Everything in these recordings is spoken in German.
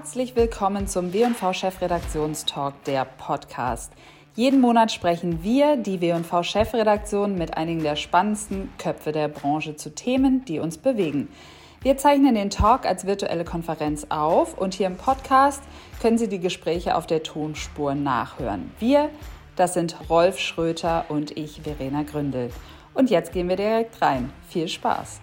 Herzlich willkommen zum W&V Chefredaktionstalk, der Podcast. Jeden Monat sprechen wir, die W&V Chefredaktion, mit einigen der spannendsten Köpfe der Branche zu Themen, die uns bewegen. Wir zeichnen den Talk als virtuelle Konferenz auf und hier im Podcast können Sie die Gespräche auf der Tonspur nachhören. Wir, das sind Rolf Schröter und ich, Verena Gründel. Und jetzt gehen wir direkt rein. Viel Spaß!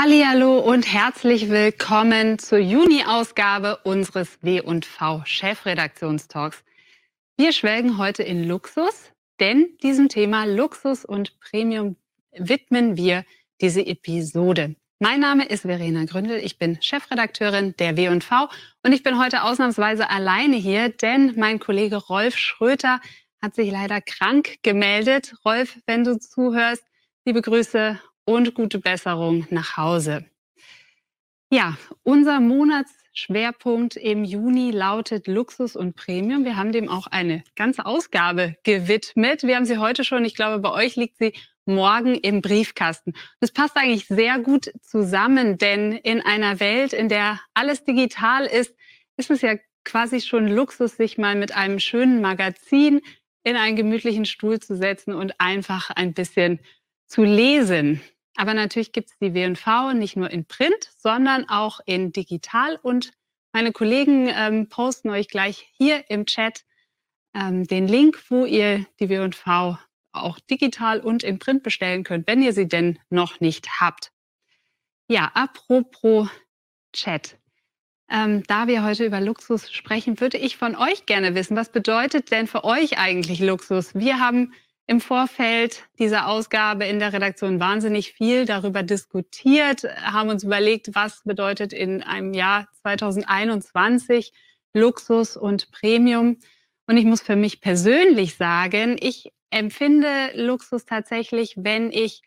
Hallo und herzlich willkommen zur Juni-Ausgabe unseres W&V Chefredaktionstalks. Wir schwelgen heute in Luxus, denn diesem Thema Luxus und Premium widmen wir diese Episode. Mein Name ist Verena Gründel, ich bin Chefredakteurin der W&V und ich bin heute ausnahmsweise alleine hier, denn mein Kollege Rolf Schröter hat sich leider krank gemeldet. Rolf, wenn du zuhörst, liebe Grüße und gute Besserung nach Hause. Ja, unser Monatsschwerpunkt im Juni lautet Luxus und Premium. Wir haben dem auch eine ganze Ausgabe gewidmet. Wir haben sie heute schon, ich glaube, bei euch liegt sie morgen im Briefkasten. Das passt eigentlich sehr gut zusammen, denn in einer Welt, in der alles digital ist, ist es ja quasi schon Luxus, sich mal mit einem schönen Magazin in einen gemütlichen Stuhl zu setzen und einfach ein bisschen zu lesen. Aber natürlich gibt es die W&V nicht nur in Print, sondern auch in digital. Und meine Kollegen ähm, posten euch gleich hier im Chat ähm, den Link, wo ihr die W&V auch digital und in Print bestellen könnt, wenn ihr sie denn noch nicht habt. Ja, apropos Chat. Ähm, da wir heute über Luxus sprechen, würde ich von euch gerne wissen, was bedeutet denn für euch eigentlich Luxus? Wir haben im Vorfeld dieser Ausgabe in der Redaktion wahnsinnig viel darüber diskutiert, haben uns überlegt, was bedeutet in einem Jahr 2021 Luxus und Premium. Und ich muss für mich persönlich sagen, ich empfinde Luxus tatsächlich, wenn ich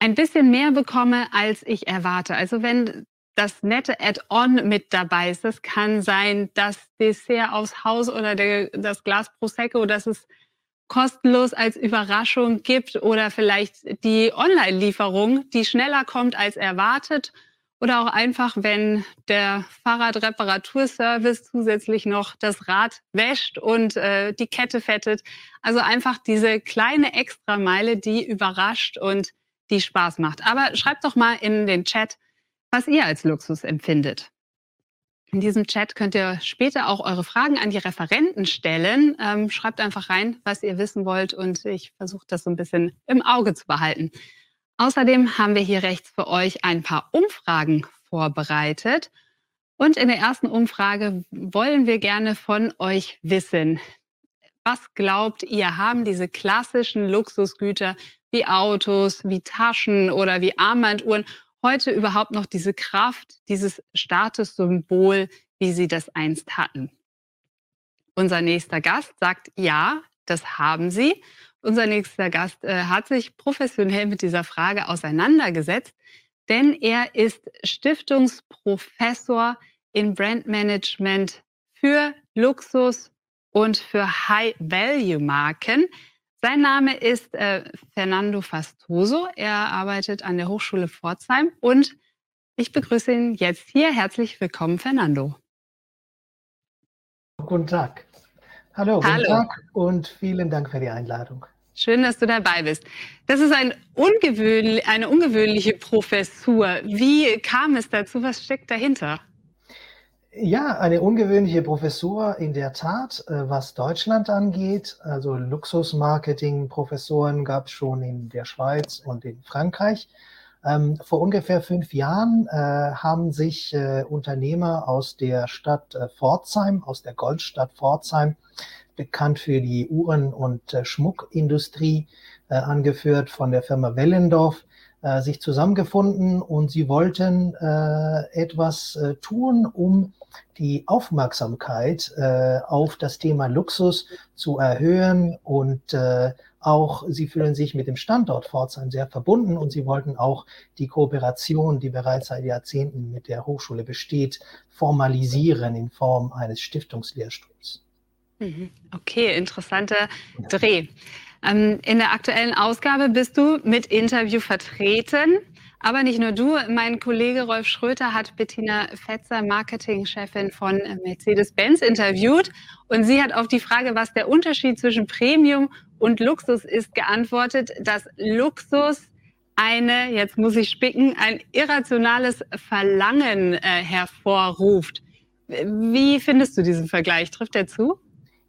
ein bisschen mehr bekomme, als ich erwarte. Also wenn das nette Add-on mit dabei ist. Das kann sein, das Dessert aus Haus oder der, das Glas Prosecco, das ist kostenlos als Überraschung gibt oder vielleicht die Online-Lieferung, die schneller kommt als erwartet oder auch einfach, wenn der Fahrradreparaturservice zusätzlich noch das Rad wäscht und äh, die Kette fettet. Also einfach diese kleine Extrameile, die überrascht und die Spaß macht. Aber schreibt doch mal in den Chat, was ihr als Luxus empfindet. In diesem Chat könnt ihr später auch eure Fragen an die Referenten stellen. Ähm, schreibt einfach rein, was ihr wissen wollt und ich versuche das so ein bisschen im Auge zu behalten. Außerdem haben wir hier rechts für euch ein paar Umfragen vorbereitet. Und in der ersten Umfrage wollen wir gerne von euch wissen, was glaubt ihr, haben diese klassischen Luxusgüter wie Autos, wie Taschen oder wie Armbanduhren heute überhaupt noch diese Kraft, dieses Statussymbol, wie sie das einst hatten? Unser nächster Gast sagt, ja, das haben sie. Unser nächster Gast äh, hat sich professionell mit dieser Frage auseinandergesetzt, denn er ist Stiftungsprofessor in Brandmanagement für Luxus und für High-Value-Marken. Sein Name ist äh, Fernando Fastoso. Er arbeitet an der Hochschule Pforzheim und ich begrüße ihn jetzt hier. Herzlich willkommen, Fernando. Guten Tag. Hallo, Hallo. guten Tag und vielen Dank für die Einladung. Schön, dass du dabei bist. Das ist ein ungewöhnlich, eine ungewöhnliche Professur. Wie kam es dazu? Was steckt dahinter? Ja, eine ungewöhnliche Professur in der Tat, äh, was Deutschland angeht. Also Luxusmarketing-Professoren gab es schon in der Schweiz und in Frankreich. Ähm, vor ungefähr fünf Jahren äh, haben sich äh, Unternehmer aus der Stadt äh, Pforzheim, aus der Goldstadt Pforzheim, bekannt für die Uhren- und äh, Schmuckindustrie, äh, angeführt von der Firma Wellendorf, sich zusammengefunden und sie wollten etwas tun, um die Aufmerksamkeit äh, auf das Thema Luxus zu erhöhen und äh, auch sie fühlen sich mit dem Standort Pforzheim sehr verbunden und sie wollten auch die Kooperation, die bereits seit Jahrzehnten mit der Hochschule besteht, formalisieren in Form eines Stiftungslehrstuhls. Mhm. Okay, interessanter Dreh. Ähm, in der aktuellen Ausgabe bist du mit Interview vertreten. Aber nicht nur du, mein Kollege Rolf Schröter hat Bettina Fetzer, Marketingchefin von Mercedes-Benz, interviewt. Und sie hat auf die Frage, was der Unterschied zwischen Premium und Luxus ist, geantwortet, dass Luxus eine, jetzt muss ich spicken, ein irrationales Verlangen äh, hervorruft. Wie findest du diesen Vergleich? Trifft er zu?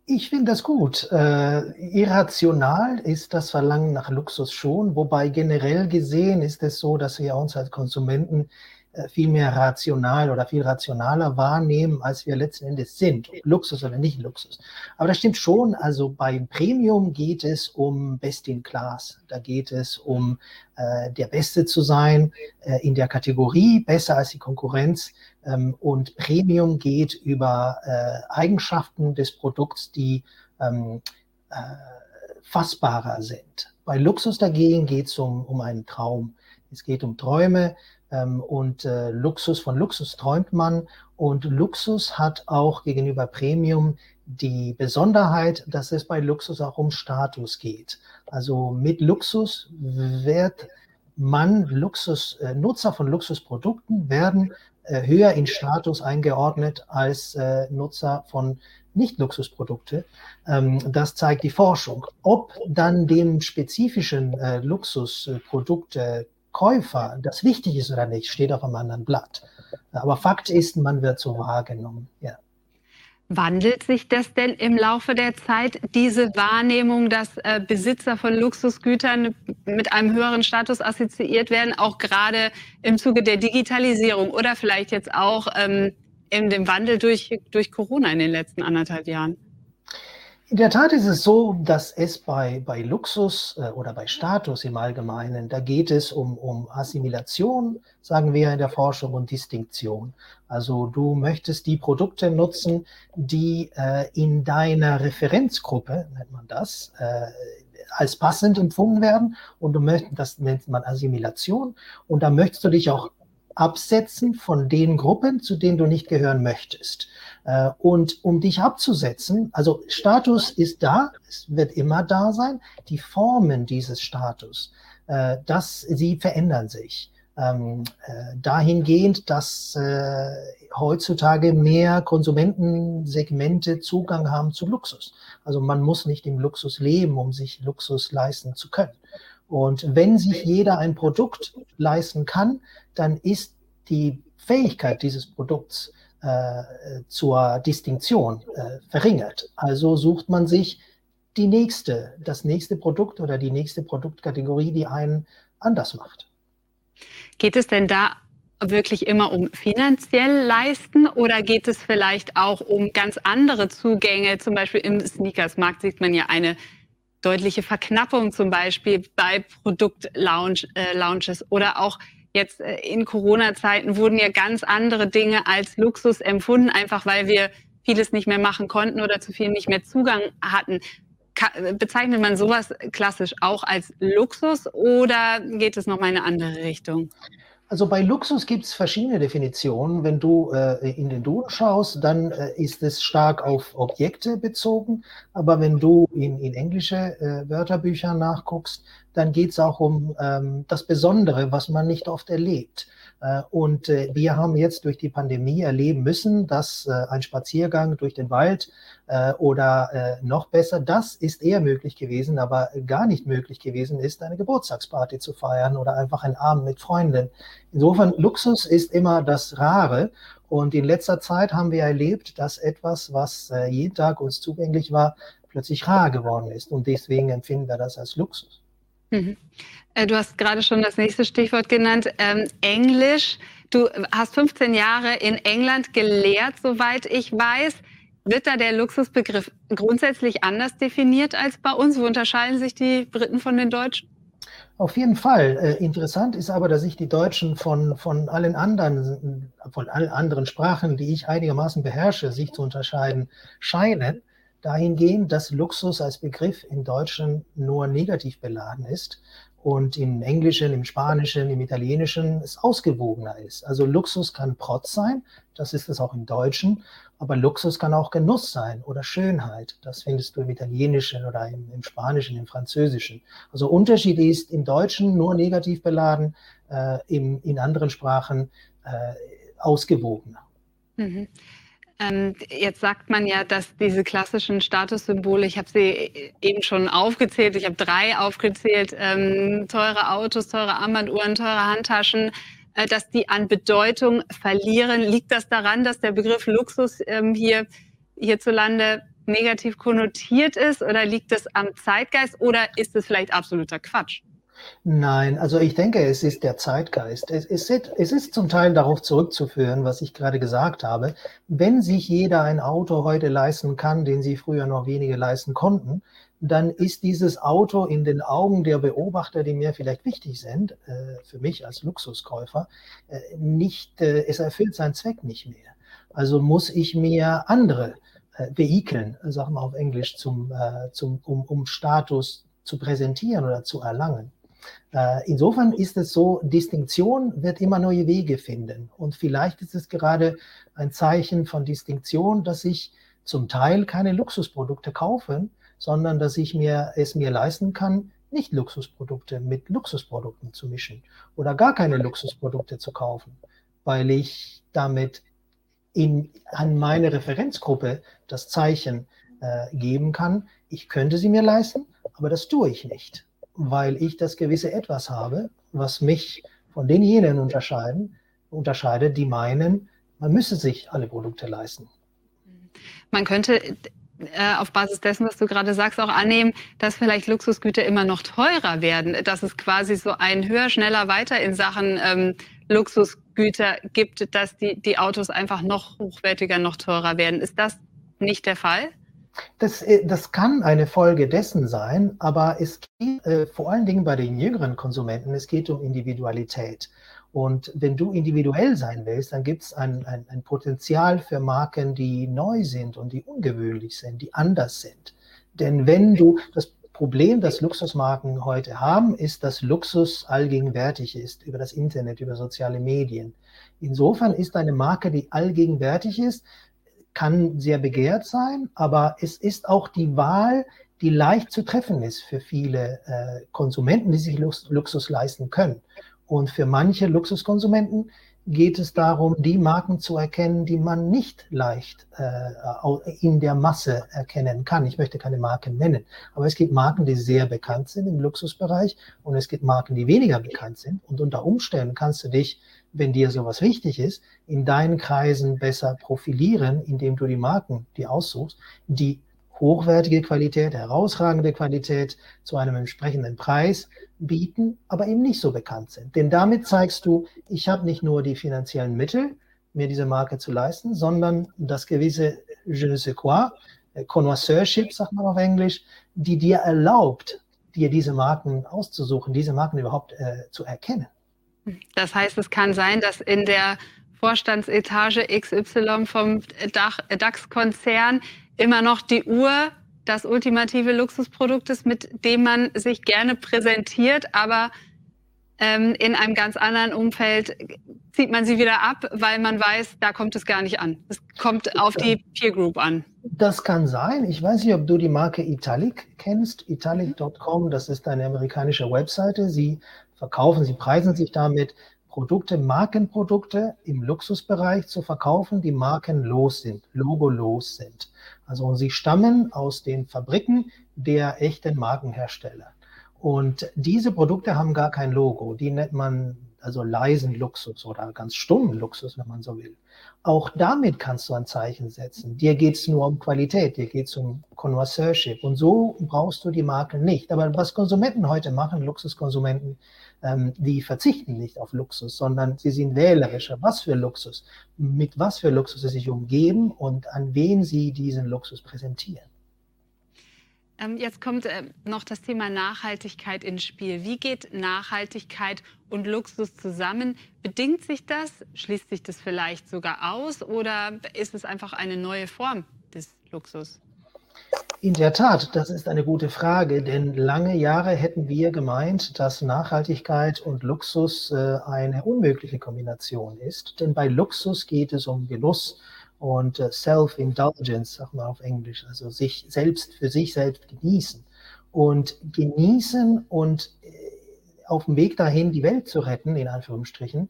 Ich finde das gut. Äh, irrational ist das Verlangen nach Luxus schon, wobei generell gesehen ist es so, dass wir uns als Konsumenten viel mehr rational oder viel rationaler wahrnehmen, als wir letzten Endes sind. Luxus oder nicht Luxus. Aber das stimmt schon. Also beim Premium geht es um Best in Class. Da geht es um äh, der Beste zu sein äh, in der Kategorie, besser als die Konkurrenz. Ähm, und Premium geht über äh, Eigenschaften des Produkts, die ähm, äh, fassbarer sind. Bei Luxus dagegen geht es um, um einen Traum. Es geht um Träume ähm, und äh, Luxus, von Luxus träumt man. Und Luxus hat auch gegenüber Premium die Besonderheit, dass es bei Luxus auch um Status geht. Also mit Luxus wird man Luxus, äh, Nutzer von Luxusprodukten werden äh, höher in Status eingeordnet als äh, Nutzer von Nicht-Luxusprodukte. Ähm, das zeigt die Forschung. Ob dann dem spezifischen äh, Luxusproduktekäufer das wichtig ist oder nicht, steht auf einem anderen Blatt. Aber Fakt ist, man wird so wahrgenommen. Ja. Wandelt sich das denn im Laufe der Zeit, diese Wahrnehmung, dass äh, Besitzer von Luxusgütern mit einem höheren Status assoziiert werden, auch gerade im Zuge der Digitalisierung oder vielleicht jetzt auch ähm, in dem Wandel durch, durch Corona in den letzten anderthalb Jahren? In der Tat ist es so, dass es bei, bei Luxus äh, oder bei Status im Allgemeinen, da geht es um, um Assimilation, sagen wir in der Forschung, und Distinktion. Also du möchtest die Produkte nutzen, die äh, in deiner Referenzgruppe, nennt man das, äh, als passend empfunden werden. Und du möchtest, das nennt man Assimilation. Und da möchtest du dich auch absetzen von den Gruppen, zu denen du nicht gehören möchtest. Äh, und um dich abzusetzen, also Status ist da, es wird immer da sein, die Formen dieses Status, äh, dass sie verändern sich. Ähm, äh, dahingehend, dass heutzutage mehr Konsumentensegmente Zugang haben zu Luxus. Also man muss nicht im Luxus leben, um sich Luxus leisten zu können. Und wenn sich jeder ein Produkt leisten kann, dann ist die Fähigkeit dieses Produkts äh, zur Distinktion äh, verringert. Also sucht man sich die nächste, das nächste Produkt oder die nächste Produktkategorie, die einen anders macht. Geht es denn da wirklich immer um finanziell leisten oder geht es vielleicht auch um ganz andere Zugänge? Zum Beispiel im Sneakers-Markt sieht man ja eine deutliche Verknappung zum Beispiel bei Produktlaunches äh, oder auch jetzt äh, in Corona-Zeiten wurden ja ganz andere Dinge als Luxus empfunden, einfach weil wir vieles nicht mehr machen konnten oder zu viel nicht mehr Zugang hatten. Bezeichnet man sowas klassisch auch als Luxus oder geht es nochmal in eine andere Richtung? Also bei Luxus gibt es verschiedene Definitionen. Wenn du äh, in den Duden schaust, dann äh, ist es stark auf Objekte bezogen. Aber wenn du in, in englische äh, Wörterbücher nachguckst, dann geht es auch um ähm, das Besondere, was man nicht oft erlebt. Äh, und äh, wir haben jetzt durch die Pandemie erleben müssen, dass äh, ein Spaziergang durch den Wald oder noch besser, das ist eher möglich gewesen, aber gar nicht möglich gewesen ist, eine Geburtstagsparty zu feiern oder einfach einen Abend mit Freunden. Insofern, Luxus ist immer das Rare. Und in letzter Zeit haben wir erlebt, dass etwas, was jeden Tag uns zugänglich war, plötzlich rar geworden ist. Und deswegen empfinden wir das als Luxus. Mhm. Äh, du hast gerade schon das nächste Stichwort genannt, ähm, Englisch. Du hast 15 Jahre in England gelehrt, soweit ich weiß. Wird da der Luxusbegriff grundsätzlich anders definiert als bei uns? Wo unterscheiden sich die Briten von den Deutschen? Auf jeden Fall. Äh, interessant ist aber, dass sich die Deutschen von, von allen anderen, von allen anderen Sprachen, die ich einigermaßen beherrsche, sich zu unterscheiden scheinen, dahingehend, dass Luxus als Begriff im Deutschen nur negativ beladen ist und im Englischen, im Spanischen, im Italienischen es ausgewogener ist. Also Luxus kann Protz sein, das ist es auch im Deutschen, aber Luxus kann auch Genuss sein oder Schönheit. Das findest du im Italienischen oder im, im Spanischen, im Französischen. Also Unterschied ist im Deutschen nur negativ beladen, äh, im, in anderen Sprachen äh, ausgewogener. Mhm. Ähm, jetzt sagt man ja, dass diese klassischen Statussymbole, ich habe sie eben schon aufgezählt, ich habe drei aufgezählt, ähm, teure Autos, teure Armbanduhren, teure Handtaschen, äh, dass die an Bedeutung verlieren. Liegt das daran, dass der Begriff Luxus ähm, hier hierzulande negativ konnotiert ist oder liegt es am Zeitgeist oder ist es vielleicht absoluter Quatsch? Nein, also ich denke, es ist der Zeitgeist. Es, ist, es ist zum Teil darauf zurückzuführen, was ich gerade gesagt habe. Wenn sich jeder ein Auto heute leisten kann, den sie früher noch wenige leisten konnten, dann ist dieses Auto in den Augen der Beobachter, die mir vielleicht wichtig sind, äh, für mich als Luxuskäufer, äh, nicht, äh, es erfüllt seinen Zweck nicht mehr. Also muss ich mir andere Vehikeln, sagen wir auf Englisch, zum, zum, um, um Status zu präsentieren oder zu erlangen. Äh, insofern ist es so, Distinktion wird immer neue Wege finden. Und vielleicht ist es gerade ein Zeichen von Distinktion, dass ich zum Teil keine Luxusprodukte kaufe, sondern dass ich mir es mir leisten kann, nicht Luxusprodukte mit Luxusprodukten zu mischen oder gar keine Luxusprodukte zu kaufen, weil ich damit in, an meine Referenzgruppe das Zeichen äh, geben kann, ich könnte sie mir leisten, aber das tue ich nicht weil ich das gewisse Etwas habe, was mich von denjenigen unterscheiden, unterscheidet, die meinen, man müsse sich alle Produkte leisten. Man könnte äh, auf Basis dessen, was du gerade sagst, auch annehmen, dass vielleicht Luxusgüter immer noch teurer werden, dass es quasi so ein höher, schneller, weiter in Sachen ähm, Luxusgüter gibt, dass die, die Autos einfach noch hochwertiger, noch teurer werden. Ist das nicht der Fall? Das, äh, das kann eine Folge dessen sein, aber es geht äh, vor allen Dingen bei den jüngeren Konsumenten, es geht um Individualität. Und wenn du individuell sein willst, dann gibt es ein, ein, ein Potenzial für Marken, die neu sind und die ungewöhnlich sind, die anders sind. Denn wenn du, das Problem, das Luxusmarken heute haben, ist, dass Luxus allgegenwärtig ist über das Internet, über soziale Medien. Insofern ist eine Marke, die allgegenwärtig ist, kann sehr begehrt sein, aber es ist auch die Wahl, die leicht zu treffen ist für viele äh, Konsumenten, die sich Lux Luxus leisten können. Und für manche Luxuskonsumenten geht es darum, die Marken zu erkennen, die man nicht leicht äh, in der Masse erkennen kann. Ich möchte keine Marken nennen, aber es gibt Marken, die sehr bekannt sind im Luxusbereich und es gibt Marken, die weniger bekannt sind. Und unter Umständen kannst du dich wenn dir sowas wichtig ist, in deinen Kreisen besser profilieren, indem du die Marken, die aussuchst, die hochwertige Qualität, herausragende Qualität zu einem entsprechenden Preis bieten, aber eben nicht so bekannt sind. Denn damit zeigst du, ich habe nicht nur die finanziellen Mittel, mir diese Marke zu leisten, sondern das gewisse je ne sais quoi, äh, Connoisseurship, sagt man auf Englisch, die dir erlaubt, dir diese Marken auszusuchen, diese Marken überhaupt äh, zu erkennen. Das heißt, es kann sein, dass in der Vorstandsetage XY vom DAX-Konzern immer noch die Uhr das ultimative Luxusprodukt ist, mit dem man sich gerne präsentiert, aber ähm, in einem ganz anderen Umfeld zieht man sie wieder ab, weil man weiß, da kommt es gar nicht an. Es kommt auf die Peer Group an. Das kann sein. Ich weiß nicht, ob du die Marke Italic kennst. Italic.com, das ist eine amerikanische Webseite. Sie verkaufen, sie preisen sich damit, Produkte, Markenprodukte im Luxusbereich zu verkaufen, die markenlos sind, logolos sind. Also sie stammen aus den Fabriken der echten Markenhersteller. Und diese Produkte haben gar kein Logo. Die nennt man also leisen Luxus oder ganz stummen Luxus, wenn man so will. Auch damit kannst du ein Zeichen setzen. Dir geht es nur um Qualität, dir geht es um Connoisseurship. Und so brauchst du die Marke nicht. Aber was Konsumenten heute machen, Luxuskonsumenten, ähm, die verzichten nicht auf Luxus, sondern sie sind wählerischer. Was für Luxus, mit was für Luxus sie sich umgeben und an wen sie diesen Luxus präsentieren. Ähm, jetzt kommt äh, noch das Thema Nachhaltigkeit ins Spiel. Wie geht Nachhaltigkeit und Luxus zusammen? Bedingt sich das? Schließt sich das vielleicht sogar aus? Oder ist es einfach eine neue Form des Luxus? In der Tat, das ist eine gute Frage, denn lange Jahre hätten wir gemeint, dass Nachhaltigkeit und Luxus äh, eine unmögliche Kombination ist. Denn bei Luxus geht es um Genuss und äh, Self-Indulgence, sagt man auf Englisch, also sich selbst für sich selbst genießen. Und genießen und äh, auf dem Weg dahin die Welt zu retten, in Anführungsstrichen,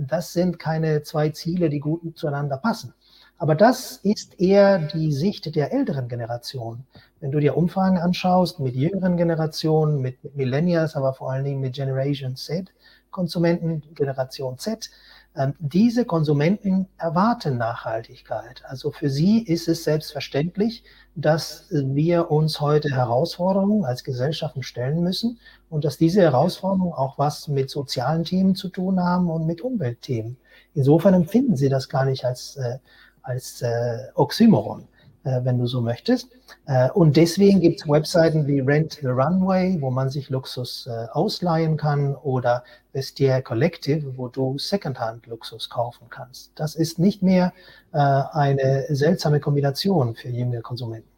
das sind keine zwei Ziele, die gut zueinander passen. Aber das ist eher die Sicht der älteren Generation. Wenn du dir Umfragen anschaust mit jüngeren Generationen, mit Millennials, aber vor allen Dingen mit Generation Z, Konsumenten, Generation Z, ähm, diese Konsumenten erwarten Nachhaltigkeit. Also für sie ist es selbstverständlich, dass wir uns heute Herausforderungen als Gesellschaften stellen müssen und dass diese Herausforderungen auch was mit sozialen Themen zu tun haben und mit Umweltthemen. Insofern empfinden sie das gar nicht als, äh, als äh, Oxymoron. Äh, wenn du so möchtest. Äh, und deswegen gibt es Webseiten wie Rent the Runway, wo man sich Luxus äh, ausleihen kann, oder Vestiaire Collective, wo du Secondhand-Luxus kaufen kannst. Das ist nicht mehr eine seltsame Kombination für junge Konsumenten.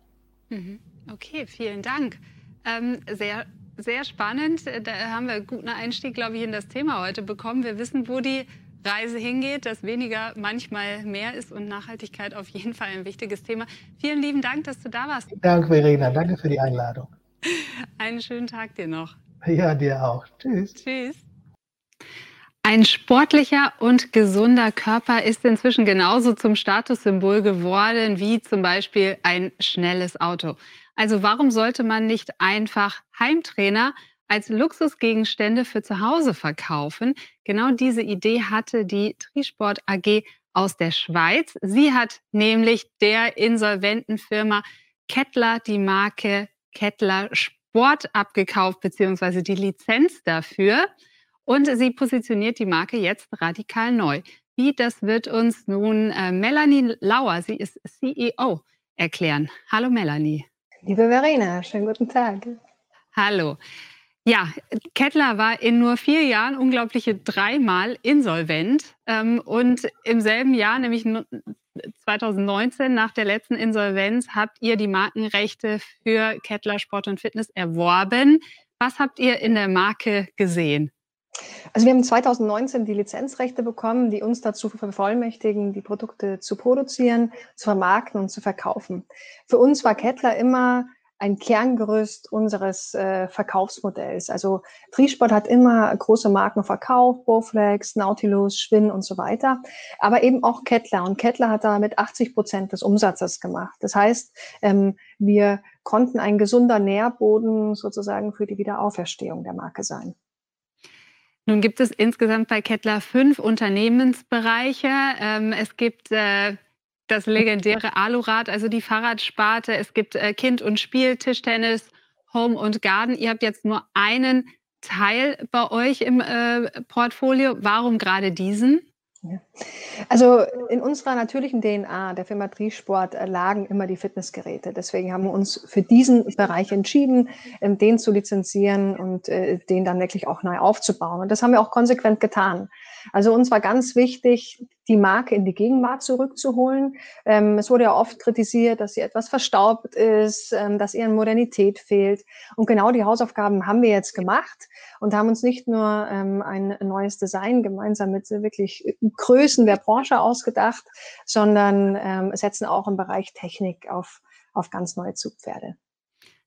Mhm. Okay, vielen Dank. Ähm, sehr, sehr spannend. Da haben wir einen guten Einstieg, glaube ich, in das Thema heute bekommen. Wir wissen, wo die Reise hingeht, dass weniger manchmal mehr ist und Nachhaltigkeit auf jeden Fall ein wichtiges Thema. Vielen lieben Dank, dass du da warst. Danke, Verena. Danke für die Einladung. Einen schönen Tag dir noch. Ja, dir auch. Tschüss. Tschüss. Ein sportlicher und gesunder Körper ist inzwischen genauso zum Statussymbol geworden wie zum Beispiel ein schnelles Auto. Also warum sollte man nicht einfach Heimtrainer als Luxusgegenstände für zu Hause verkaufen. Genau diese Idee hatte die Trisport AG aus der Schweiz. Sie hat nämlich der insolventen Firma Kettler die Marke Kettler Sport abgekauft, beziehungsweise die Lizenz dafür. Und sie positioniert die Marke jetzt radikal neu. Wie, das wird uns nun äh, Melanie Lauer, sie ist CEO, erklären. Hallo Melanie. Liebe Verena, schönen guten Tag. Hallo. Ja, Kettler war in nur vier Jahren unglaubliche dreimal insolvent. Ähm, und im selben Jahr, nämlich 2019, nach der letzten Insolvenz, habt ihr die Markenrechte für Kettler Sport und Fitness erworben. Was habt ihr in der Marke gesehen? Also wir haben 2019 die Lizenzrechte bekommen, die uns dazu vervollmächtigen, die Produkte zu produzieren, zu vermarkten und zu verkaufen. Für uns war Kettler immer ein Kerngerüst unseres äh, Verkaufsmodells. Also Triesport hat immer große Marken verkauft, Bowflex, Nautilus, Schwinn und so weiter, aber eben auch Kettler. Und Kettler hat damit 80 Prozent des Umsatzes gemacht. Das heißt, ähm, wir konnten ein gesunder Nährboden sozusagen für die Wiederauferstehung der Marke sein. Nun gibt es insgesamt bei Kettler fünf Unternehmensbereiche. Ähm, es gibt äh, das legendäre Alurad, also die Fahrradsparte. Es gibt äh, Kind- und Spiel, Tischtennis, Home und Garden. Ihr habt jetzt nur einen Teil bei euch im äh, Portfolio. Warum gerade diesen? Also in unserer natürlichen DNA der Firma Triesport äh, lagen immer die Fitnessgeräte. Deswegen haben wir uns für diesen Bereich entschieden, ähm, den zu lizenzieren und äh, den dann wirklich auch neu aufzubauen. Und das haben wir auch konsequent getan. Also uns war ganz wichtig, die Marke in die Gegenwart zurückzuholen. Ähm, es wurde ja oft kritisiert, dass sie etwas verstaubt ist, ähm, dass ihr an Modernität fehlt. Und genau die Hausaufgaben haben wir jetzt gemacht und haben uns nicht nur ähm, ein neues Design gemeinsam mit wirklich Größen der Branche ausgedacht, sondern ähm, setzen auch im Bereich Technik auf, auf ganz neue Zugpferde.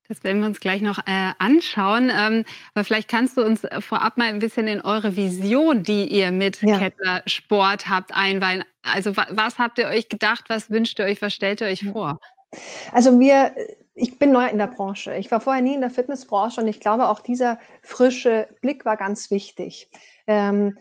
Das werden wir uns gleich noch äh, anschauen. Ähm, aber vielleicht kannst du uns vorab mal ein bisschen in eure Vision, die ihr mit ja. Kettler Sport habt, einweihen. Also was habt ihr euch gedacht? Was wünscht ihr euch? Was stellt ihr euch vor? Also wir, ich bin neu in der Branche. Ich war vorher nie in der Fitnessbranche und ich glaube auch dieser frische Blick war ganz wichtig. Ähm,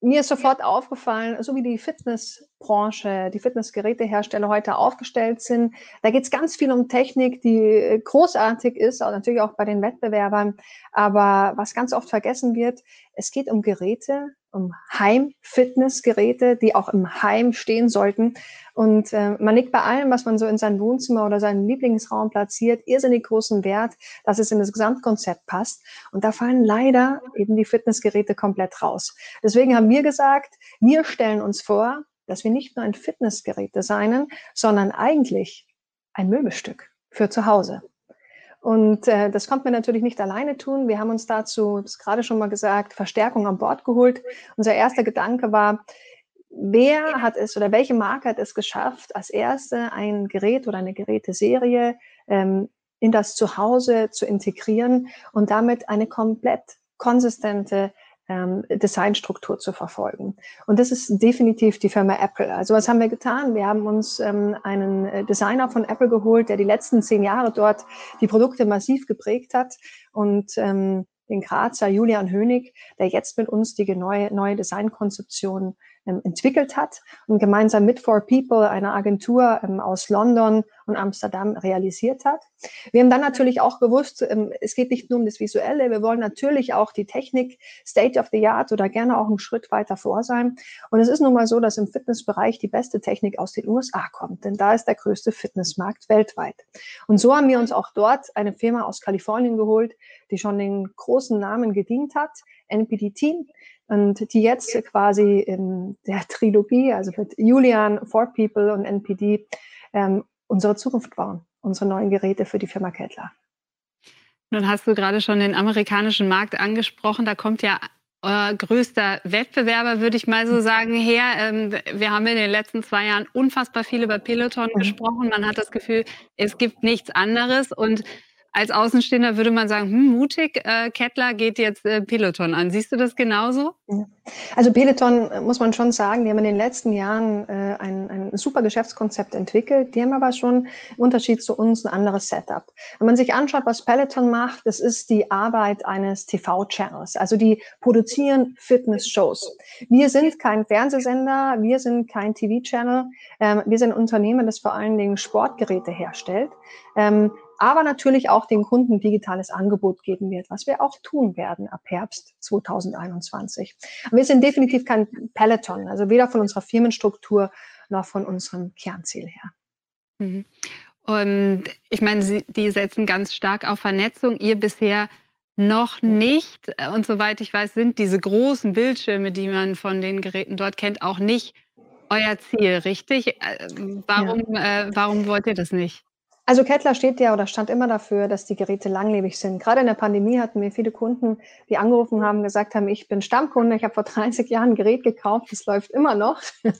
mir ist sofort aufgefallen, so wie die Fitness Fitnessbranche, die Fitnessgerätehersteller heute aufgestellt sind. Da geht es ganz viel um Technik, die äh, großartig ist, auch natürlich auch bei den Wettbewerbern. Aber was ganz oft vergessen wird, es geht um Geräte, um Heim-Fitnessgeräte, die auch im Heim stehen sollten. Und äh, man legt bei allem, was man so in sein Wohnzimmer oder seinen Lieblingsraum platziert, irrsinnig großen Wert, dass es in das Gesamtkonzept passt. Und da fallen leider eben die Fitnessgeräte komplett raus. Deswegen haben wir gesagt, wir stellen uns vor, dass wir nicht nur ein Fitnessgerät designen, sondern eigentlich ein Möbelstück für zu Hause. Und äh, das konnten wir natürlich nicht alleine tun. Wir haben uns dazu, das gerade schon mal gesagt, Verstärkung an Bord geholt. Unser erster Gedanke war, wer hat es oder welche Marke hat es geschafft, als erste ein Gerät oder eine Geräteserie ähm, in das Zuhause zu integrieren und damit eine komplett konsistente ähm, Designstruktur zu verfolgen. Und das ist definitiv die Firma Apple. Also was haben wir getan? Wir haben uns ähm, einen äh, Designer von Apple geholt, der die letzten zehn Jahre dort die Produkte massiv geprägt hat und ähm, den Grazer Julian Hönig, der jetzt mit uns die neue, neue Designkonzeption ähm, entwickelt hat und gemeinsam mit For People, einer Agentur ähm, aus London und Amsterdam, realisiert hat. Wir haben dann natürlich auch gewusst, ähm, es geht nicht nur um das Visuelle, wir wollen natürlich auch die Technik State of the Art oder gerne auch einen Schritt weiter vor sein. Und es ist nun mal so, dass im Fitnessbereich die beste Technik aus den USA kommt, denn da ist der größte Fitnessmarkt weltweit. Und so haben wir uns auch dort eine Firma aus Kalifornien geholt, die schon den großen Namen gedient hat, NPD Team, und die jetzt quasi in der Trilogie, also mit Julian, For People und NPD, ähm, unsere Zukunft bauen, unsere neuen Geräte für die Firma Kettler. Nun hast du gerade schon den amerikanischen Markt angesprochen. Da kommt ja euer größter Wettbewerber, würde ich mal so sagen, her. Ähm, wir haben in den letzten zwei Jahren unfassbar viel über Peloton mhm. gesprochen. Man hat das Gefühl, es gibt nichts anderes. Und als Außenstehender würde man sagen, hm, mutig, äh, Kettler geht jetzt äh, Peloton an. Siehst du das genauso? Also Peloton äh, muss man schon sagen, die haben in den letzten Jahren äh, ein, ein super Geschäftskonzept entwickelt. Die haben aber schon im Unterschied zu uns ein anderes Setup. Wenn man sich anschaut, was Peloton macht, das ist die Arbeit eines TV-Channels. Also die produzieren Fitness-Shows. Wir sind kein Fernsehsender, wir sind kein TV-Channel. Ähm, wir sind ein Unternehmen, das vor allen Dingen Sportgeräte herstellt. Ähm, aber natürlich auch den Kunden digitales Angebot geben wird, was wir auch tun werden ab Herbst 2021. wir sind definitiv kein Peloton, also weder von unserer Firmenstruktur noch von unserem Kernziel her. Mhm. Und ich meine, Sie, die setzen ganz stark auf Vernetzung. Ihr bisher noch nicht. Und soweit ich weiß, sind diese großen Bildschirme, die man von den Geräten dort kennt, auch nicht euer Ziel, richtig? Äh, warum, ja. äh, warum wollt ihr das nicht? Also Kettler steht ja oder stand immer dafür, dass die Geräte langlebig sind. Gerade in der Pandemie hatten wir viele Kunden, die angerufen haben, gesagt haben, ich bin Stammkunde, ich habe vor 30 Jahren ein Gerät gekauft, das läuft immer noch.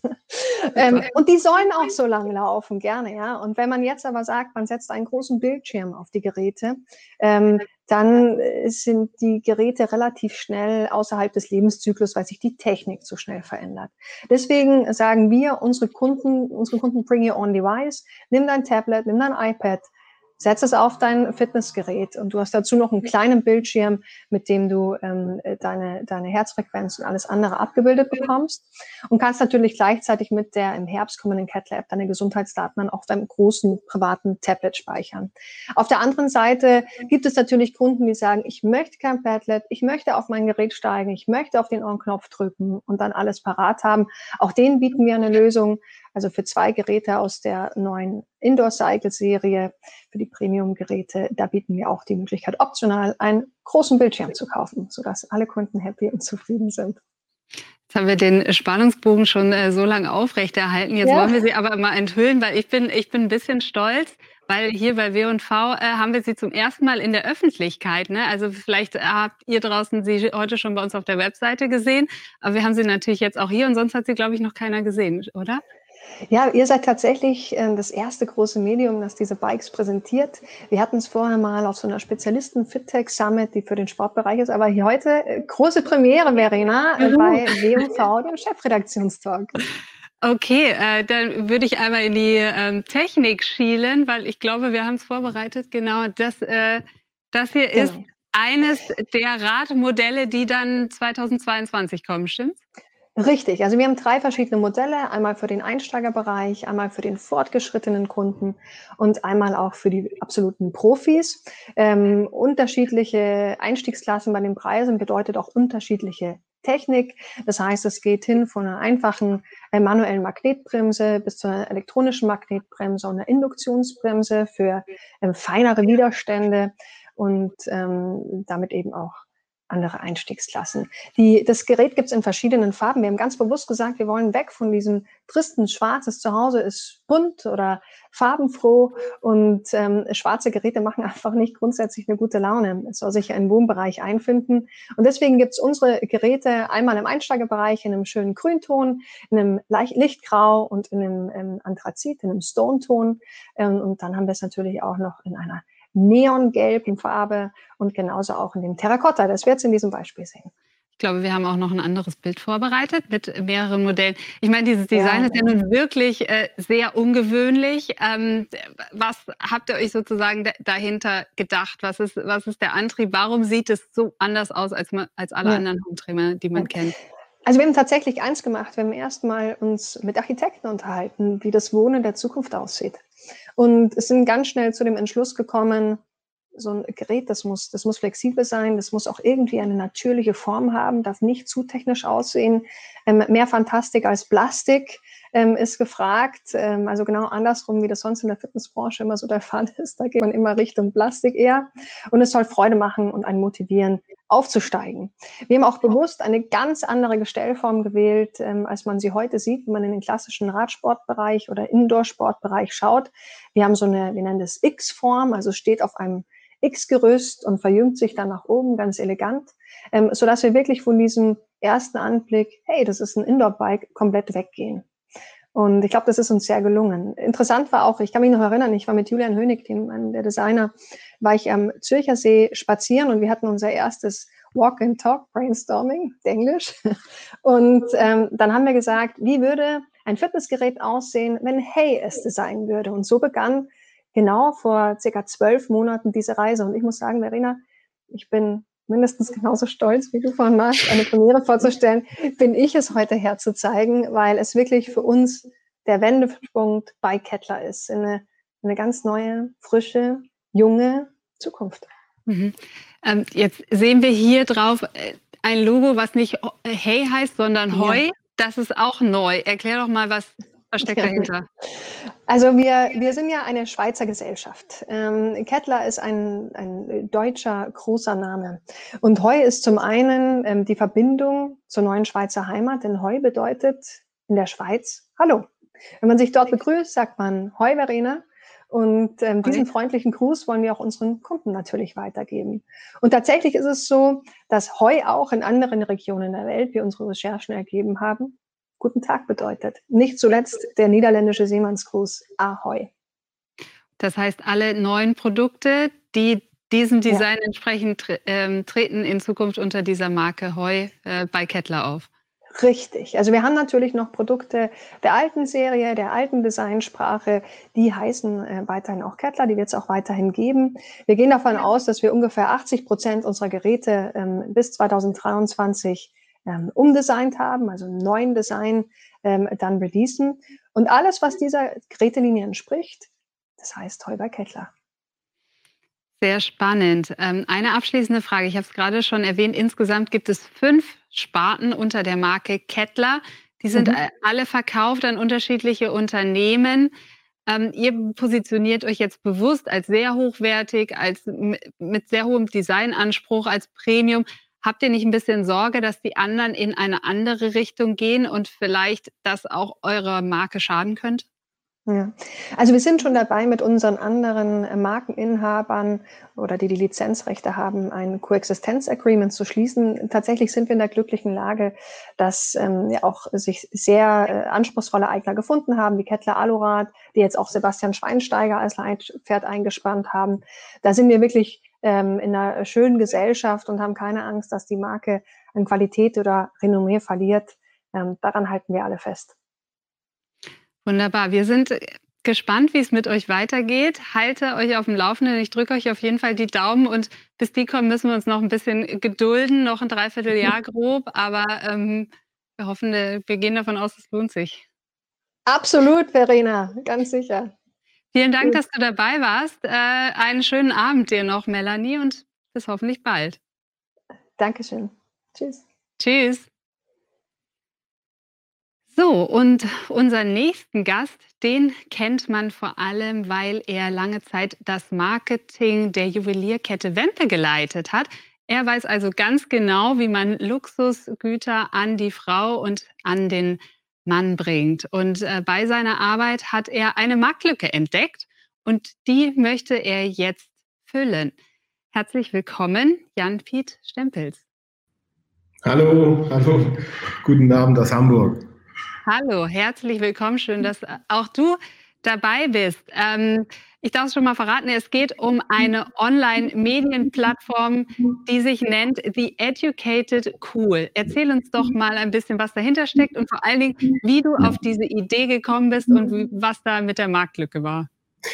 ähm, und die sollen auch so lange laufen, gerne, ja. Und wenn man jetzt aber sagt, man setzt einen großen Bildschirm auf die Geräte, ähm, dann äh, sind die Geräte relativ schnell außerhalb des Lebenszyklus, weil sich die Technik so schnell verändert. Deswegen sagen wir unsere Kunden, unsere Kunden bring your own device, nimm dein Tablet, nimm dein iPad, Setz es auf dein Fitnessgerät und du hast dazu noch einen kleinen Bildschirm, mit dem du ähm, deine, deine Herzfrequenz und alles andere abgebildet bekommst. Und kannst natürlich gleichzeitig mit der im Herbst kommenden Cat App deine Gesundheitsdaten dann auf deinem großen privaten Tablet speichern. Auf der anderen Seite gibt es natürlich Kunden, die sagen, ich möchte kein Padlet, ich möchte auf mein Gerät steigen, ich möchte auf den On-Knopf drücken und dann alles parat haben. Auch denen bieten wir eine Lösung, also für zwei Geräte aus der neuen Indoor Cycle Serie, für die Premium-Geräte, da bieten wir auch die Möglichkeit, optional einen großen Bildschirm zu kaufen, sodass alle Kunden happy und zufrieden sind. Jetzt haben wir den Spannungsbogen schon äh, so lange aufrechterhalten. Jetzt ja. wollen wir sie aber mal enthüllen, weil ich bin, ich bin ein bisschen stolz, weil hier bei W&V äh, haben wir sie zum ersten Mal in der Öffentlichkeit. Ne? Also vielleicht habt ihr draußen sie heute schon bei uns auf der Webseite gesehen, aber wir haben sie natürlich jetzt auch hier und sonst hat sie, glaube ich, noch keiner gesehen, oder? Ja, ihr seid tatsächlich äh, das erste große Medium, das diese Bikes präsentiert. Wir hatten es vorher mal auf so einer Spezialisten-FitTech Summit, die für den Sportbereich ist, aber hier heute äh, große Premiere, Verena, äh, bei WMV, dem Chefredaktionstalk. Okay, äh, dann würde ich einmal in die ähm, Technik schielen, weil ich glaube, wir haben es vorbereitet. Genau, das, äh, das hier genau. ist eines der Radmodelle, die dann 2022 kommen, stimmt's? Richtig, also wir haben drei verschiedene Modelle, einmal für den Einsteigerbereich, einmal für den fortgeschrittenen Kunden und einmal auch für die absoluten Profis. Ähm, unterschiedliche Einstiegsklassen bei den Preisen bedeutet auch unterschiedliche Technik. Das heißt, es geht hin von einer einfachen äh, manuellen Magnetbremse bis zu einer elektronischen Magnetbremse und einer Induktionsbremse für ähm, feinere Widerstände und ähm, damit eben auch andere Einstiegsklassen. Die, das Gerät gibt es in verschiedenen Farben. Wir haben ganz bewusst gesagt, wir wollen weg von diesem tristen Schwarz. Das Zuhause ist bunt oder farbenfroh und ähm, schwarze Geräte machen einfach nicht grundsätzlich eine gute Laune. Es soll sich ja im Wohnbereich einfinden. Und deswegen gibt es unsere Geräte einmal im Einsteigerbereich in einem schönen Grünton, in einem leicht Lichtgrau und in einem ähm, Anthrazit, in einem Stone-Ton. Ähm, und dann haben wir es natürlich auch noch in einer neongelben Farbe und genauso auch in dem Terrakotta. Das wird es in diesem Beispiel sehen. Ich glaube, wir haben auch noch ein anderes Bild vorbereitet mit mehreren Modellen. Ich meine, dieses Design ja. ist ja nun wirklich äh, sehr ungewöhnlich. Ähm, was habt ihr euch sozusagen dahinter gedacht? Was ist, was ist der Antrieb? Warum sieht es so anders aus als, als alle ja. anderen Hometrimmer, die man kennt? Also wir haben tatsächlich eins gemacht. Wir haben erstmal uns mit Architekten unterhalten, wie das Wohnen der Zukunft aussieht. Und sind ganz schnell zu dem Entschluss gekommen, so ein Gerät, das muss, das muss flexibel sein, das muss auch irgendwie eine natürliche Form haben, darf nicht zu technisch aussehen. Ähm, mehr Fantastik als Plastik ähm, ist gefragt. Ähm, also genau andersrum, wie das sonst in der Fitnessbranche immer so der Fall ist. Da geht man immer Richtung Plastik eher. Und es soll Freude machen und einen motivieren, aufzusteigen. Wir haben auch bewusst eine ganz andere Gestellform gewählt, ähm, als man sie heute sieht, wenn man in den klassischen Radsportbereich oder Indoor-Sportbereich schaut. Wir haben so eine, wir nennen das X-Form, also steht auf einem X-Gerüst und verjüngt sich dann nach oben ganz elegant, ähm, so dass wir wirklich von diesem ersten Anblick, hey, das ist ein Indoor-Bike, komplett weggehen. Und ich glaube, das ist uns sehr gelungen. Interessant war auch, ich kann mich noch erinnern, ich war mit Julian Hönig, dem, der Designer, war ich am Zürcher See spazieren und wir hatten unser erstes Walk and Talk Brainstorming, Englisch. Und ähm, dann haben wir gesagt, wie würde ein Fitnessgerät aussehen, wenn Hey es designen würde? Und so begann genau vor circa zwölf Monaten diese Reise. Und ich muss sagen, Verena, ich bin mindestens genauso stolz, wie du vorhin warst, eine Premiere vorzustellen, bin ich es heute herzuzeigen, weil es wirklich für uns der Wendepunkt bei Kettler ist. Eine, eine ganz neue, frische, junge Zukunft. Mhm. Ähm, jetzt sehen wir hier drauf äh, ein Logo, was nicht Hey heißt, sondern Heu. Ja. Das ist auch neu. Erklär doch mal, was was steckt dahinter? Also wir, wir sind ja eine Schweizer Gesellschaft. Ähm, Kettler ist ein, ein deutscher großer Name. Und Heu ist zum einen ähm, die Verbindung zur neuen Schweizer Heimat, denn Heu bedeutet in der Schweiz Hallo. Wenn man sich dort begrüßt, sagt man Heu, Verena. Und ähm, diesen freundlichen Gruß wollen wir auch unseren Kunden natürlich weitergeben. Und tatsächlich ist es so, dass Heu auch in anderen Regionen der Welt, wie unsere Recherchen ergeben haben, guten Tag bedeutet. Nicht zuletzt der niederländische Seemannsgruß Ahoi. Das heißt, alle neuen Produkte, die diesem Design ja. entsprechen, tre ähm, treten in Zukunft unter dieser Marke Heu äh, bei Kettler auf. Richtig. Also wir haben natürlich noch Produkte der alten Serie, der alten Designsprache, die heißen äh, weiterhin auch Kettler, die wird es auch weiterhin geben. Wir gehen davon aus, dass wir ungefähr 80 Prozent unserer Geräte ähm, bis 2023 ähm, umdesignt haben, also einen neuen Design ähm, dann releasen. Und alles, was dieser Gerätelinie entspricht, das heißt Heuber Kettler. Sehr spannend. Ähm, eine abschließende Frage. Ich habe es gerade schon erwähnt. Insgesamt gibt es fünf Sparten unter der Marke Kettler. Die sind mhm. alle verkauft an unterschiedliche Unternehmen. Ähm, ihr positioniert euch jetzt bewusst als sehr hochwertig, als mit sehr hohem Designanspruch, als Premium. Habt ihr nicht ein bisschen Sorge, dass die anderen in eine andere Richtung gehen und vielleicht das auch eurer Marke schaden könnte? Ja, also wir sind schon dabei, mit unseren anderen äh, Markeninhabern oder die die Lizenzrechte haben, ein Coexistenz-Agreement zu schließen. Tatsächlich sind wir in der glücklichen Lage, dass ähm, ja auch sich sehr äh, anspruchsvolle Eigner gefunden haben, wie Kettler Alurad, die jetzt auch Sebastian Schweinsteiger als Leitpferd eingespannt haben. Da sind wir wirklich ähm, in einer schönen Gesellschaft und haben keine Angst, dass die Marke an Qualität oder Renommee verliert. Ähm, daran halten wir alle fest. Wunderbar. Wir sind gespannt, wie es mit euch weitergeht. Halte euch auf dem Laufenden. Ich drücke euch auf jeden Fall die Daumen und bis die kommen, müssen wir uns noch ein bisschen gedulden, noch ein Dreivierteljahr grob. Aber ähm, Wir hoffen, wir gehen davon aus, es lohnt sich. Absolut, Verena, ganz sicher. Vielen Dank, dass du dabei warst. Äh, einen schönen Abend dir noch, Melanie, und bis hoffentlich bald. Dankeschön. Tschüss. Tschüss. So, und unseren nächsten Gast, den kennt man vor allem, weil er lange Zeit das Marketing der Juwelierkette Wempe geleitet hat. Er weiß also ganz genau, wie man Luxusgüter an die Frau und an den Mann bringt. Und äh, bei seiner Arbeit hat er eine Marktlücke entdeckt und die möchte er jetzt füllen. Herzlich willkommen, Jan-Piet Stempels. Hallo, hallo, guten Abend aus Hamburg. Hallo, herzlich willkommen. Schön, dass auch du dabei bist. Ähm, ich darf es schon mal verraten, es geht um eine Online-Medienplattform, die sich nennt The Educated Cool. Erzähl uns doch mal ein bisschen, was dahinter steckt und vor allen Dingen, wie du auf diese Idee gekommen bist und wie, was da mit der Marktlücke war.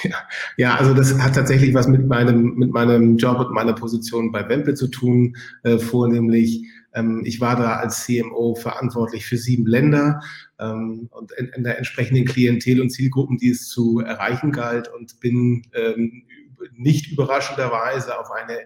Ja, ja, also das hat tatsächlich was mit meinem, mit meinem Job und meiner Position bei Wempe zu tun, äh, vornehmlich ähm, ich war da als CMO verantwortlich für sieben Länder ähm, und in, in, der entsprechenden Klientel und Zielgruppen, die es zu erreichen galt und bin ähm, nicht überraschenderweise auf eine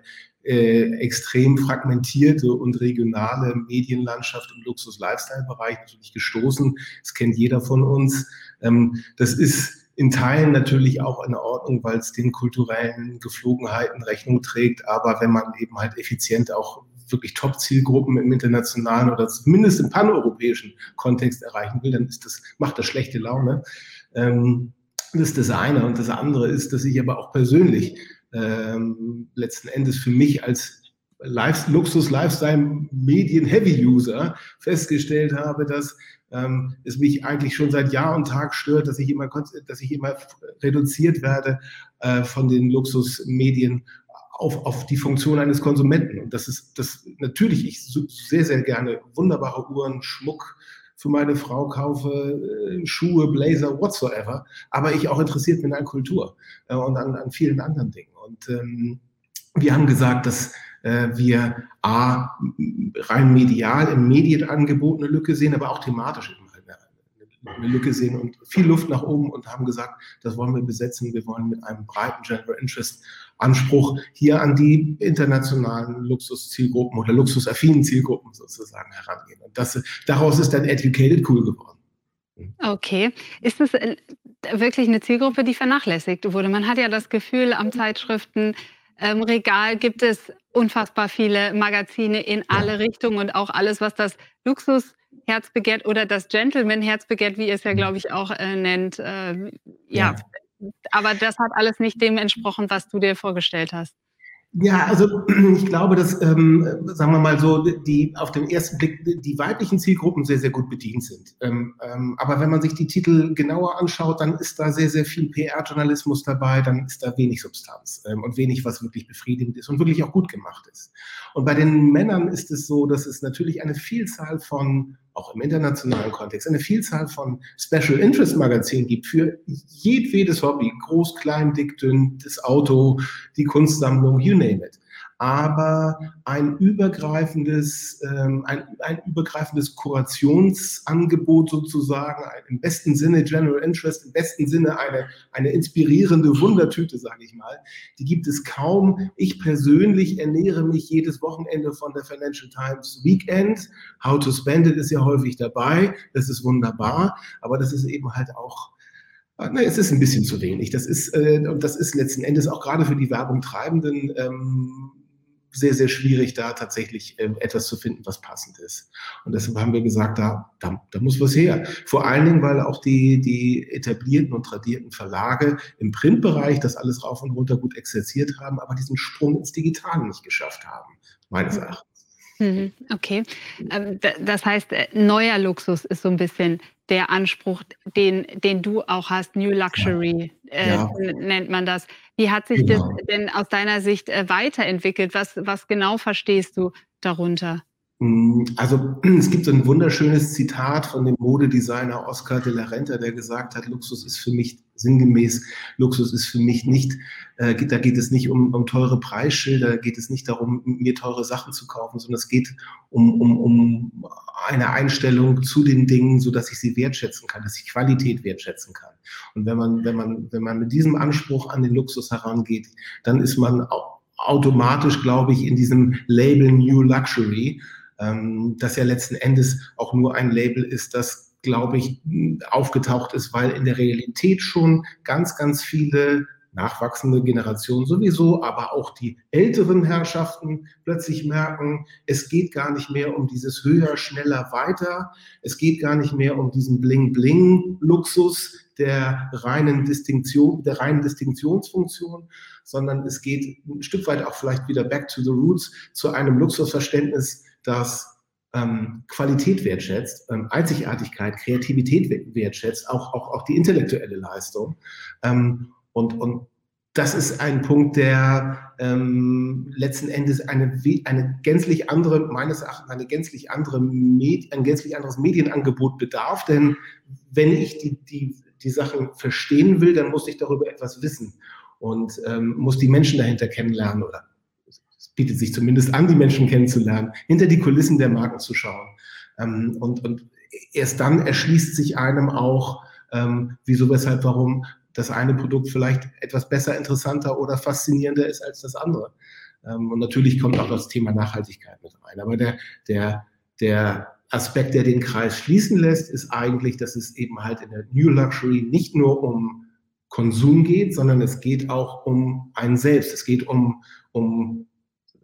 äh, extrem fragmentierte und regionale Medienlandschaft im Luxus-Lifestyle-Bereich natürlich gestoßen. Das kennt jeder von uns. Ähm, das ist in Teilen natürlich auch in Ordnung, weil es den kulturellen Geflogenheiten Rechnung trägt. Aber wenn man eben halt effizient auch wirklich Top-Zielgruppen im internationalen oder zumindest im paneuropäischen Kontext erreichen will, dann ist das, macht das schlechte Laune. Ähm, das ist das eine. Und das andere ist, dass ich aber auch persönlich ähm, letzten Endes für mich als Luxus-Lifestyle-Medien-Heavy-User festgestellt habe, dass ähm, es mich eigentlich schon seit Jahr und Tag stört, dass ich immer, dass ich immer reduziert werde äh, von den Luxusmedien auf, auf die Funktion eines Konsumenten. Und das ist das natürlich, ich sehr, sehr gerne wunderbare Uhren, Schmuck für meine Frau kaufe, äh, Schuhe, Blazer, whatsoever. Aber ich auch interessiert bin an Kultur äh, und an, an vielen anderen Dingen. Und ähm, wir haben gesagt, dass wir A, rein medial im Medienangebot eine Lücke sehen, aber auch thematisch eine Lücke sehen und viel Luft nach oben und haben gesagt, das wollen wir besetzen. Wir wollen mit einem breiten General Interest Anspruch hier an die internationalen Luxuszielgruppen oder luxusaffinen Zielgruppen sozusagen herangehen. Und das, daraus ist dann Educated Cool geworden. Okay. Ist das äh, wirklich eine Zielgruppe, die vernachlässigt wurde? Man hat ja das Gefühl, am Zeitschriftenregal ähm, gibt es unfassbar viele Magazine in alle. Richtungen und auch alles, was das Luxus Herzbegehrt oder das Gentleman Herzbegehrt, wie ihr es ja, glaube ich, auch äh, nennt. Äh, ja. ja, aber das hat alles nicht dem entsprochen, was du dir vorgestellt hast. Ja, also ich glaube, dass, ähm, sagen wir mal so, die auf den ersten Blick die weiblichen Zielgruppen sehr, sehr gut bedient sind. Ähm, ähm, aber wenn man sich die Titel genauer anschaut, dann ist da sehr, sehr viel PR-Journalismus dabei, dann ist da wenig Substanz ähm, und wenig, was wirklich befriedigend ist und wirklich auch gut gemacht ist. Und bei den Männern ist es so, dass es natürlich eine Vielzahl von auch im internationalen Kontext, eine Vielzahl von Special Interest Magazinen gibt für jedwedes Hobby, groß, klein, dick, dünn, das Auto, die Kunstsammlung, you name it aber ein übergreifendes, ähm, ein, ein übergreifendes Kurationsangebot sozusagen, im besten Sinne General Interest, im besten Sinne eine, eine inspirierende Wundertüte, sage ich mal, die gibt es kaum. Ich persönlich ernähre mich jedes Wochenende von der Financial Times Weekend. How to Spend It ist ja häufig dabei, das ist wunderbar, aber das ist eben halt auch na, es ist ein bisschen zu wenig. Das ist, äh, das ist letzten Endes auch gerade für die Werbung Treibenden ähm, sehr, sehr schwierig, da tatsächlich äh, etwas zu finden, was passend ist. Und deshalb haben wir gesagt, da, da, da muss was her. Vor allen Dingen, weil auch die, die etablierten und tradierten Verlage im Printbereich das alles rauf und runter gut exerziert haben, aber diesen Sprung ins Digitale nicht geschafft haben, meines Erachtens. Mhm, okay, ähm, das heißt, äh, neuer Luxus ist so ein bisschen der Anspruch, den, den du auch hast, New Luxury äh, ja. nennt man das. Wie hat sich genau. das denn aus deiner Sicht äh, weiterentwickelt? Was, was genau verstehst du darunter? Mm, also es gibt ein wunderschönes Zitat von dem Modedesigner Oscar de la Renta, der gesagt hat, Luxus ist für mich sinngemäß, Luxus ist für mich nicht, äh, da geht es nicht um, um teure Preisschilder, da geht es nicht darum, mir teure Sachen zu kaufen, sondern es geht um, um, um eine Einstellung zu den Dingen, so dass ich sie wertschätzen kann, dass ich Qualität wertschätzen kann. Und wenn man, wenn man, wenn man mit diesem Anspruch an den Luxus herangeht, dann ist man automatisch, glaube ich, in diesem Label New Luxury, ähm, das ja letzten Endes auch nur ein Label ist, das glaube ich, aufgetaucht ist, weil in der Realität schon ganz, ganz viele nachwachsende Generationen sowieso, aber auch die älteren Herrschaften plötzlich merken, es geht gar nicht mehr um dieses höher, schneller, weiter. Es geht gar nicht mehr um diesen Bling-Bling-Luxus der reinen Distinktion, der reinen Distinktionsfunktion, sondern es geht ein Stück weit auch vielleicht wieder back to the roots zu einem Luxusverständnis, das ähm, Qualität wertschätzt, ähm, Einzigartigkeit, Kreativität wertschätzt, auch, auch, auch die intellektuelle Leistung. Ähm, und, und das ist ein Punkt, der ähm, letzten Endes eine, eine gänzlich andere, meines Erachtens eine gänzlich andere ein gänzlich anderes Medienangebot bedarf. Denn wenn ich die, die, die Sachen verstehen will, dann muss ich darüber etwas wissen und ähm, muss die Menschen dahinter kennenlernen oder bietet sich zumindest an, die Menschen kennenzulernen, hinter die Kulissen der Marken zu schauen. Ähm, und, und erst dann erschließt sich einem auch, ähm, wieso, weshalb, warum das eine Produkt vielleicht etwas besser, interessanter oder faszinierender ist als das andere. Ähm, und natürlich kommt auch das Thema Nachhaltigkeit mit rein. Aber der, der, der Aspekt, der den Kreis schließen lässt, ist eigentlich, dass es eben halt in der New Luxury nicht nur um Konsum geht, sondern es geht auch um einen selbst. Es geht um, um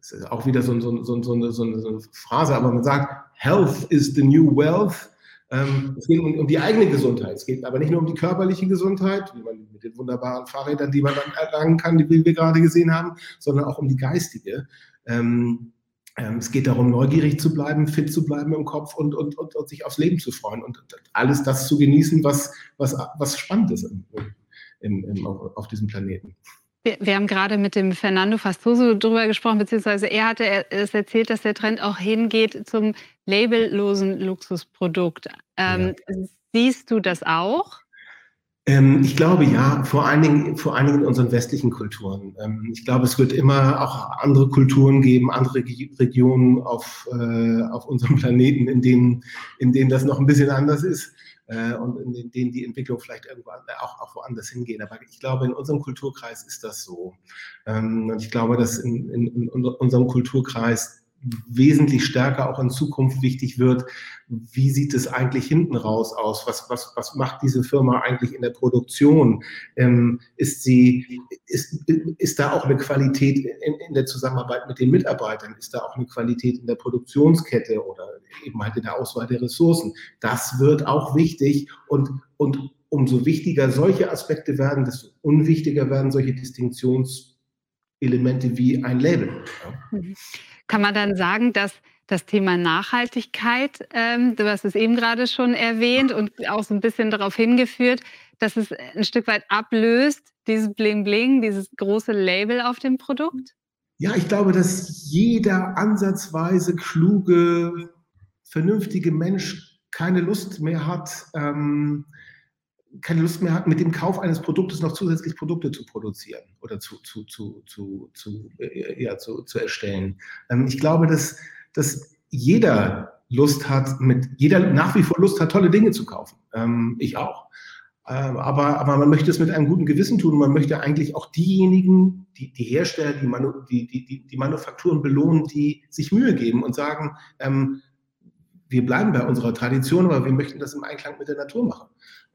das ist auch wieder so, so, so, so, eine, so eine Phrase, aber man sagt, Health is the new wealth. Ähm, es geht um, die eigene Gesundheit. Es geht aber nicht nur um die körperliche Gesundheit, wie man mit den wunderbaren Fahrrädern, die man dann erlangen kann, die wir gerade gesehen haben, sondern auch um die geistige. Ähm, ähm, es geht darum, neugierig zu bleiben, fit zu bleiben im Kopf und, und, und, und sich aufs Leben zu freuen und alles das zu genießen, was, was, was spannend ist im, im, im, auf diesem Planeten. Wir, wir, haben gerade mit dem Fernando Fastoso darüber gesprochen, beziehungsweise er hatte es erzählt, dass der Trend auch hingeht zum labellosen Luxusprodukt. Ähm, ja. Siehst du das auch? Ähm, ich glaube ja, vor allen, Dingen, vor allen Dingen in unseren westlichen Kulturen. Ähm, ich glaube, es wird immer auch andere Kulturen geben, andere Regionen auf, äh, auf unserem Planeten, in denen, in denen das noch ein bisschen anders ist äh, und in denen die Entwicklung vielleicht irgendwann auch, auch woanders hingehen. Aber ich glaube, in unserem Kulturkreis ist das so. Ähm, und ich glaube, dass in, in, in unserem Kulturkreis wesentlich stärker auch in Zukunft wichtig wird. Wie sieht es eigentlich hinten raus aus? Was, was, was macht diese Firma eigentlich in der Produktion? Ähm, ist, sie, ist, ist da auch eine Qualität in, in, der Zusammenarbeit mit den Mitarbeitern? Ist da auch eine Qualität in der Produktionskette oder eben halt in der Auswahl der Ressourcen? Das wird auch wichtig und, und umso wichtiger solche Aspekte werden, desto unwichtiger werden solche Distinktionselemente wie ein Label. Ja. Mhm. Kann man dann sagen, dass das Thema Nachhaltigkeit, ähm, du hast es eben gerade schon erwähnt und auch so ein bisschen darauf hingeführt, dass es ein Stück weit ablöst, dieses Bling Bling, dieses große Label auf dem Produkt? Ja, ich glaube, dass jeder ansatzweise kluge, vernünftige Mensch keine Lust mehr hat, ähm, keine Lust mehr hat, mit dem Kauf eines Produktes noch zusätzlich Produkte zu produzieren oder zu, zu, zu, zu, zu, äh, ja, zu, zu erstellen. Ähm, ich glaube, dass, dass jeder Lust hat, mit jeder nach wie vor Lust hat, tolle Dinge zu kaufen. Ähm, ich auch. Ähm, aber, aber man möchte es mit einem guten Gewissen tun. Man möchte eigentlich auch diejenigen, die, die Hersteller, die, Manu, die, die, die Manufakturen belohnen, die sich Mühe geben und sagen, wir bleiben bei unserer Tradition, aber wir möchten das im Einklang mit der Natur machen.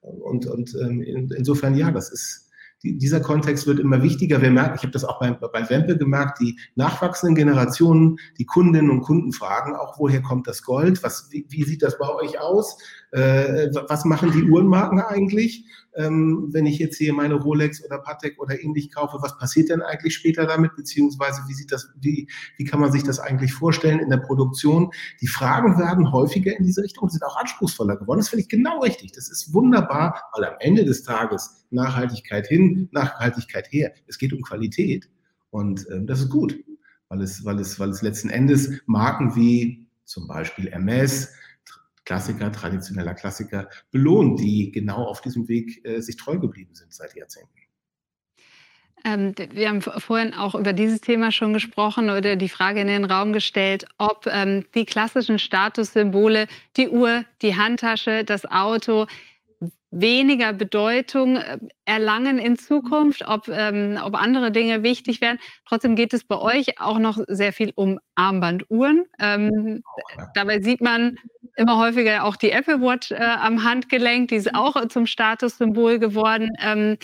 Und, und ähm, in, insofern, ja, das ist, die, dieser Kontext wird immer wichtiger. Wir merken, ich habe das auch bei, bei Wempe gemerkt, die nachwachsenden Generationen, die Kundinnen und Kunden fragen auch, woher kommt das Gold? Was, wie, wie sieht das bei euch aus? Äh, was machen die Uhrenmarken eigentlich? Ähm, wenn ich jetzt hier meine Rolex oder Patek oder ähnlich kaufe, was passiert denn eigentlich später damit? Beziehungsweise wie sieht das, wie, wie kann man sich das eigentlich vorstellen in der Produktion? Die Fragen werden häufiger in diese Richtung, sind auch anspruchsvoller geworden. Das finde ich genau richtig. Das ist wunderbar, weil am Ende des Tages Nachhaltigkeit hin, Nachhaltigkeit her. Es geht um Qualität und ähm, das ist gut, weil es, weil es, weil es letzten Endes Marken wie zum Beispiel MS, Klassiker, traditioneller Klassiker belohnt, die genau auf diesem Weg äh, sich treu geblieben sind seit Jahrzehnten. Ähm, wir haben vorhin auch über dieses Thema schon gesprochen oder die Frage in den Raum gestellt, ob ähm, die klassischen Statussymbole, die Uhr, die Handtasche, das Auto, weniger Bedeutung äh, erlangen in Zukunft, ob, ähm, ob andere Dinge wichtig werden. Trotzdem geht es bei euch auch noch sehr viel um Armbanduhren. Ähm, dabei sieht man immer häufiger auch die Apple Watch äh, am Handgelenk, die ist auch zum Statussymbol geworden. Ähm,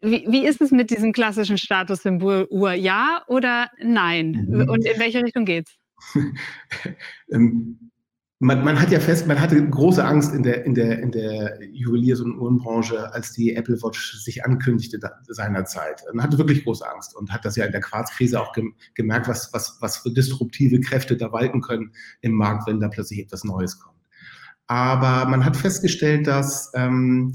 wie, wie, ist es mit diesem klassischen Statussymbol Uhr? Ja oder nein? Mhm. Und in welche Richtung geht's? man, man, hat ja fest, man hatte große Angst in der, in der, in der Juweliers- und Uhrenbranche, als die Apple Watch sich ankündigte seinerzeit. Man hatte wirklich große Angst und hat das ja in der Quarzkrise auch gemerkt, was, was, was für disruptive Kräfte da walten können im Markt, wenn da plötzlich etwas Neues kommt. Aber man hat festgestellt, dass ähm,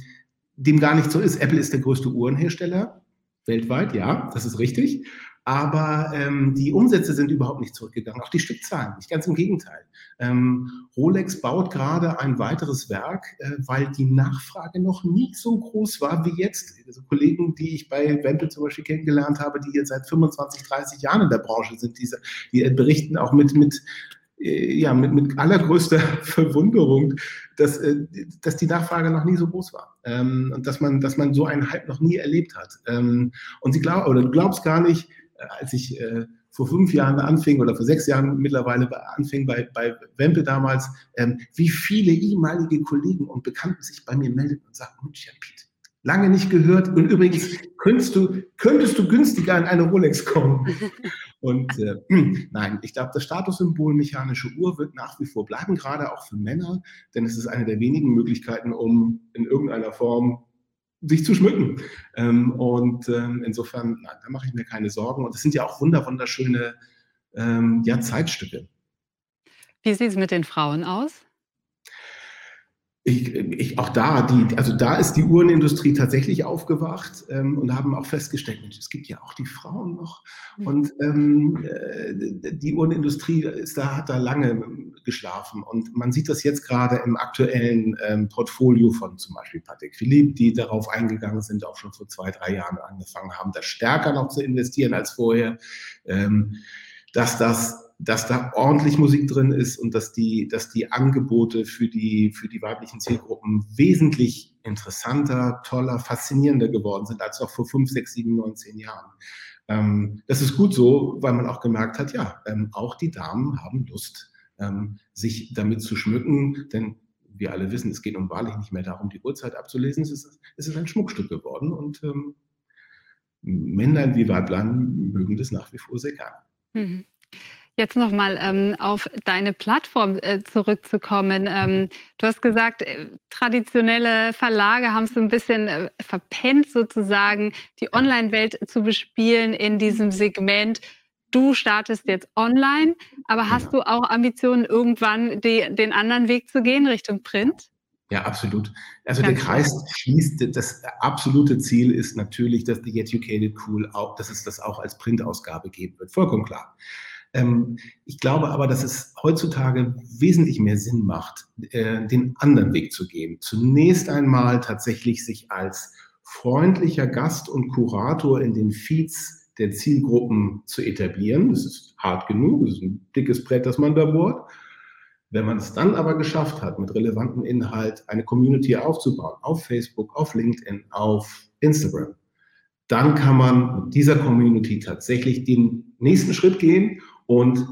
dem gar nicht so ist. Apple ist der größte Uhrenhersteller weltweit, ja, das ist richtig. Aber ähm, die Umsätze sind überhaupt nicht zurückgegangen, auch die Stückzahlen nicht, ganz im Gegenteil. Ähm, Rolex baut gerade ein weiteres Werk, äh, weil die Nachfrage noch nie so groß war wie jetzt. Also Kollegen, die ich bei Wempel zum Beispiel kennengelernt habe, die jetzt seit 25, 30 Jahren in der Branche sind, diese, die berichten auch mit, mit äh, ja, mit, mit allergrößter Verwunderung, dass, äh, dass die Nachfrage noch nie so groß war ähm, und dass man, dass man so einen Hype noch nie erlebt hat. Ähm, und sie glaub, oder du glaubst gar nicht, als ich äh, vor fünf Jahren anfing oder vor sechs Jahren mittlerweile anfing bei, bei Wempe damals, ähm, wie viele ehemalige Kollegen und Bekannten sich bei mir meldeten und sagten, Mensch, Jan Piet, lange nicht gehört. Und übrigens könntest du, könntest du günstiger in eine Rolex kommen. Und äh, nein, ich glaube, das Statussymbol mechanische Uhr wird nach wie vor bleiben, gerade auch für Männer, denn es ist eine der wenigen Möglichkeiten, um in irgendeiner Form sich zu schmücken. Ähm, und ähm, insofern, nein, da mache ich mir keine Sorgen. Und es sind ja auch wunder, wunderschöne ähm, ja, Zeitstücke. Wie sieht es mit den Frauen aus? Ich, ich, auch da, die, also da ist die Uhrenindustrie tatsächlich aufgewacht ähm, und haben auch festgestellt, Mensch, es gibt ja auch die Frauen noch. Mhm. Und ähm, äh, die Uhrenindustrie ist da, hat da lange geschlafen. Und man sieht das jetzt gerade im aktuellen ähm, Portfolio von zum Beispiel Patek Philippe, die darauf eingegangen sind, auch schon vor zwei, drei Jahren angefangen haben, da stärker noch zu investieren als vorher. Ähm, dass das dass da ordentlich Musik drin ist und dass die, dass die Angebote für die, für die weiblichen Zielgruppen wesentlich interessanter, toller, faszinierender geworden sind als noch vor fünf, sechs, sieben, neun, zehn Jahren. Ähm, das ist gut so, weil man auch gemerkt hat, ja, ähm, auch die Damen haben Lust, ähm, sich damit zu schmücken, denn wir alle wissen, es geht nun wahrlich nicht mehr darum, die Uhrzeit abzulesen, es ist, es ist ein Schmuckstück geworden und ähm, Männlein wie Weiblein mögen das nach wie vor sehr gerne. Mhm. Jetzt nochmal ähm, auf deine Plattform äh, zurückzukommen. Ähm, du hast gesagt, äh, traditionelle Verlage haben es so ein bisschen äh, verpennt, sozusagen die Online-Welt zu bespielen in diesem Segment. Du startest jetzt online, aber hast ja. du auch Ambitionen, irgendwann die, den anderen Weg zu gehen, Richtung Print? Ja, absolut. Also Ganz der Kreis schließt, das absolute Ziel ist natürlich, dass die Educated Cool auch, dass es das auch als Printausgabe geben wird. Vollkommen klar. Ähm, ich glaube aber, dass es heutzutage wesentlich mehr Sinn macht, äh, den anderen Weg zu gehen. Zunächst einmal tatsächlich sich als freundlicher Gast und Kurator in den Feeds der Zielgruppen zu etablieren. Das ist hart genug, das ist ein dickes Brett, das man da bohrt. Wenn man es dann aber geschafft hat, mit relevantem Inhalt eine Community aufzubauen, auf Facebook, auf LinkedIn, auf Instagram, dann kann man dieser Community tatsächlich den nächsten Schritt gehen und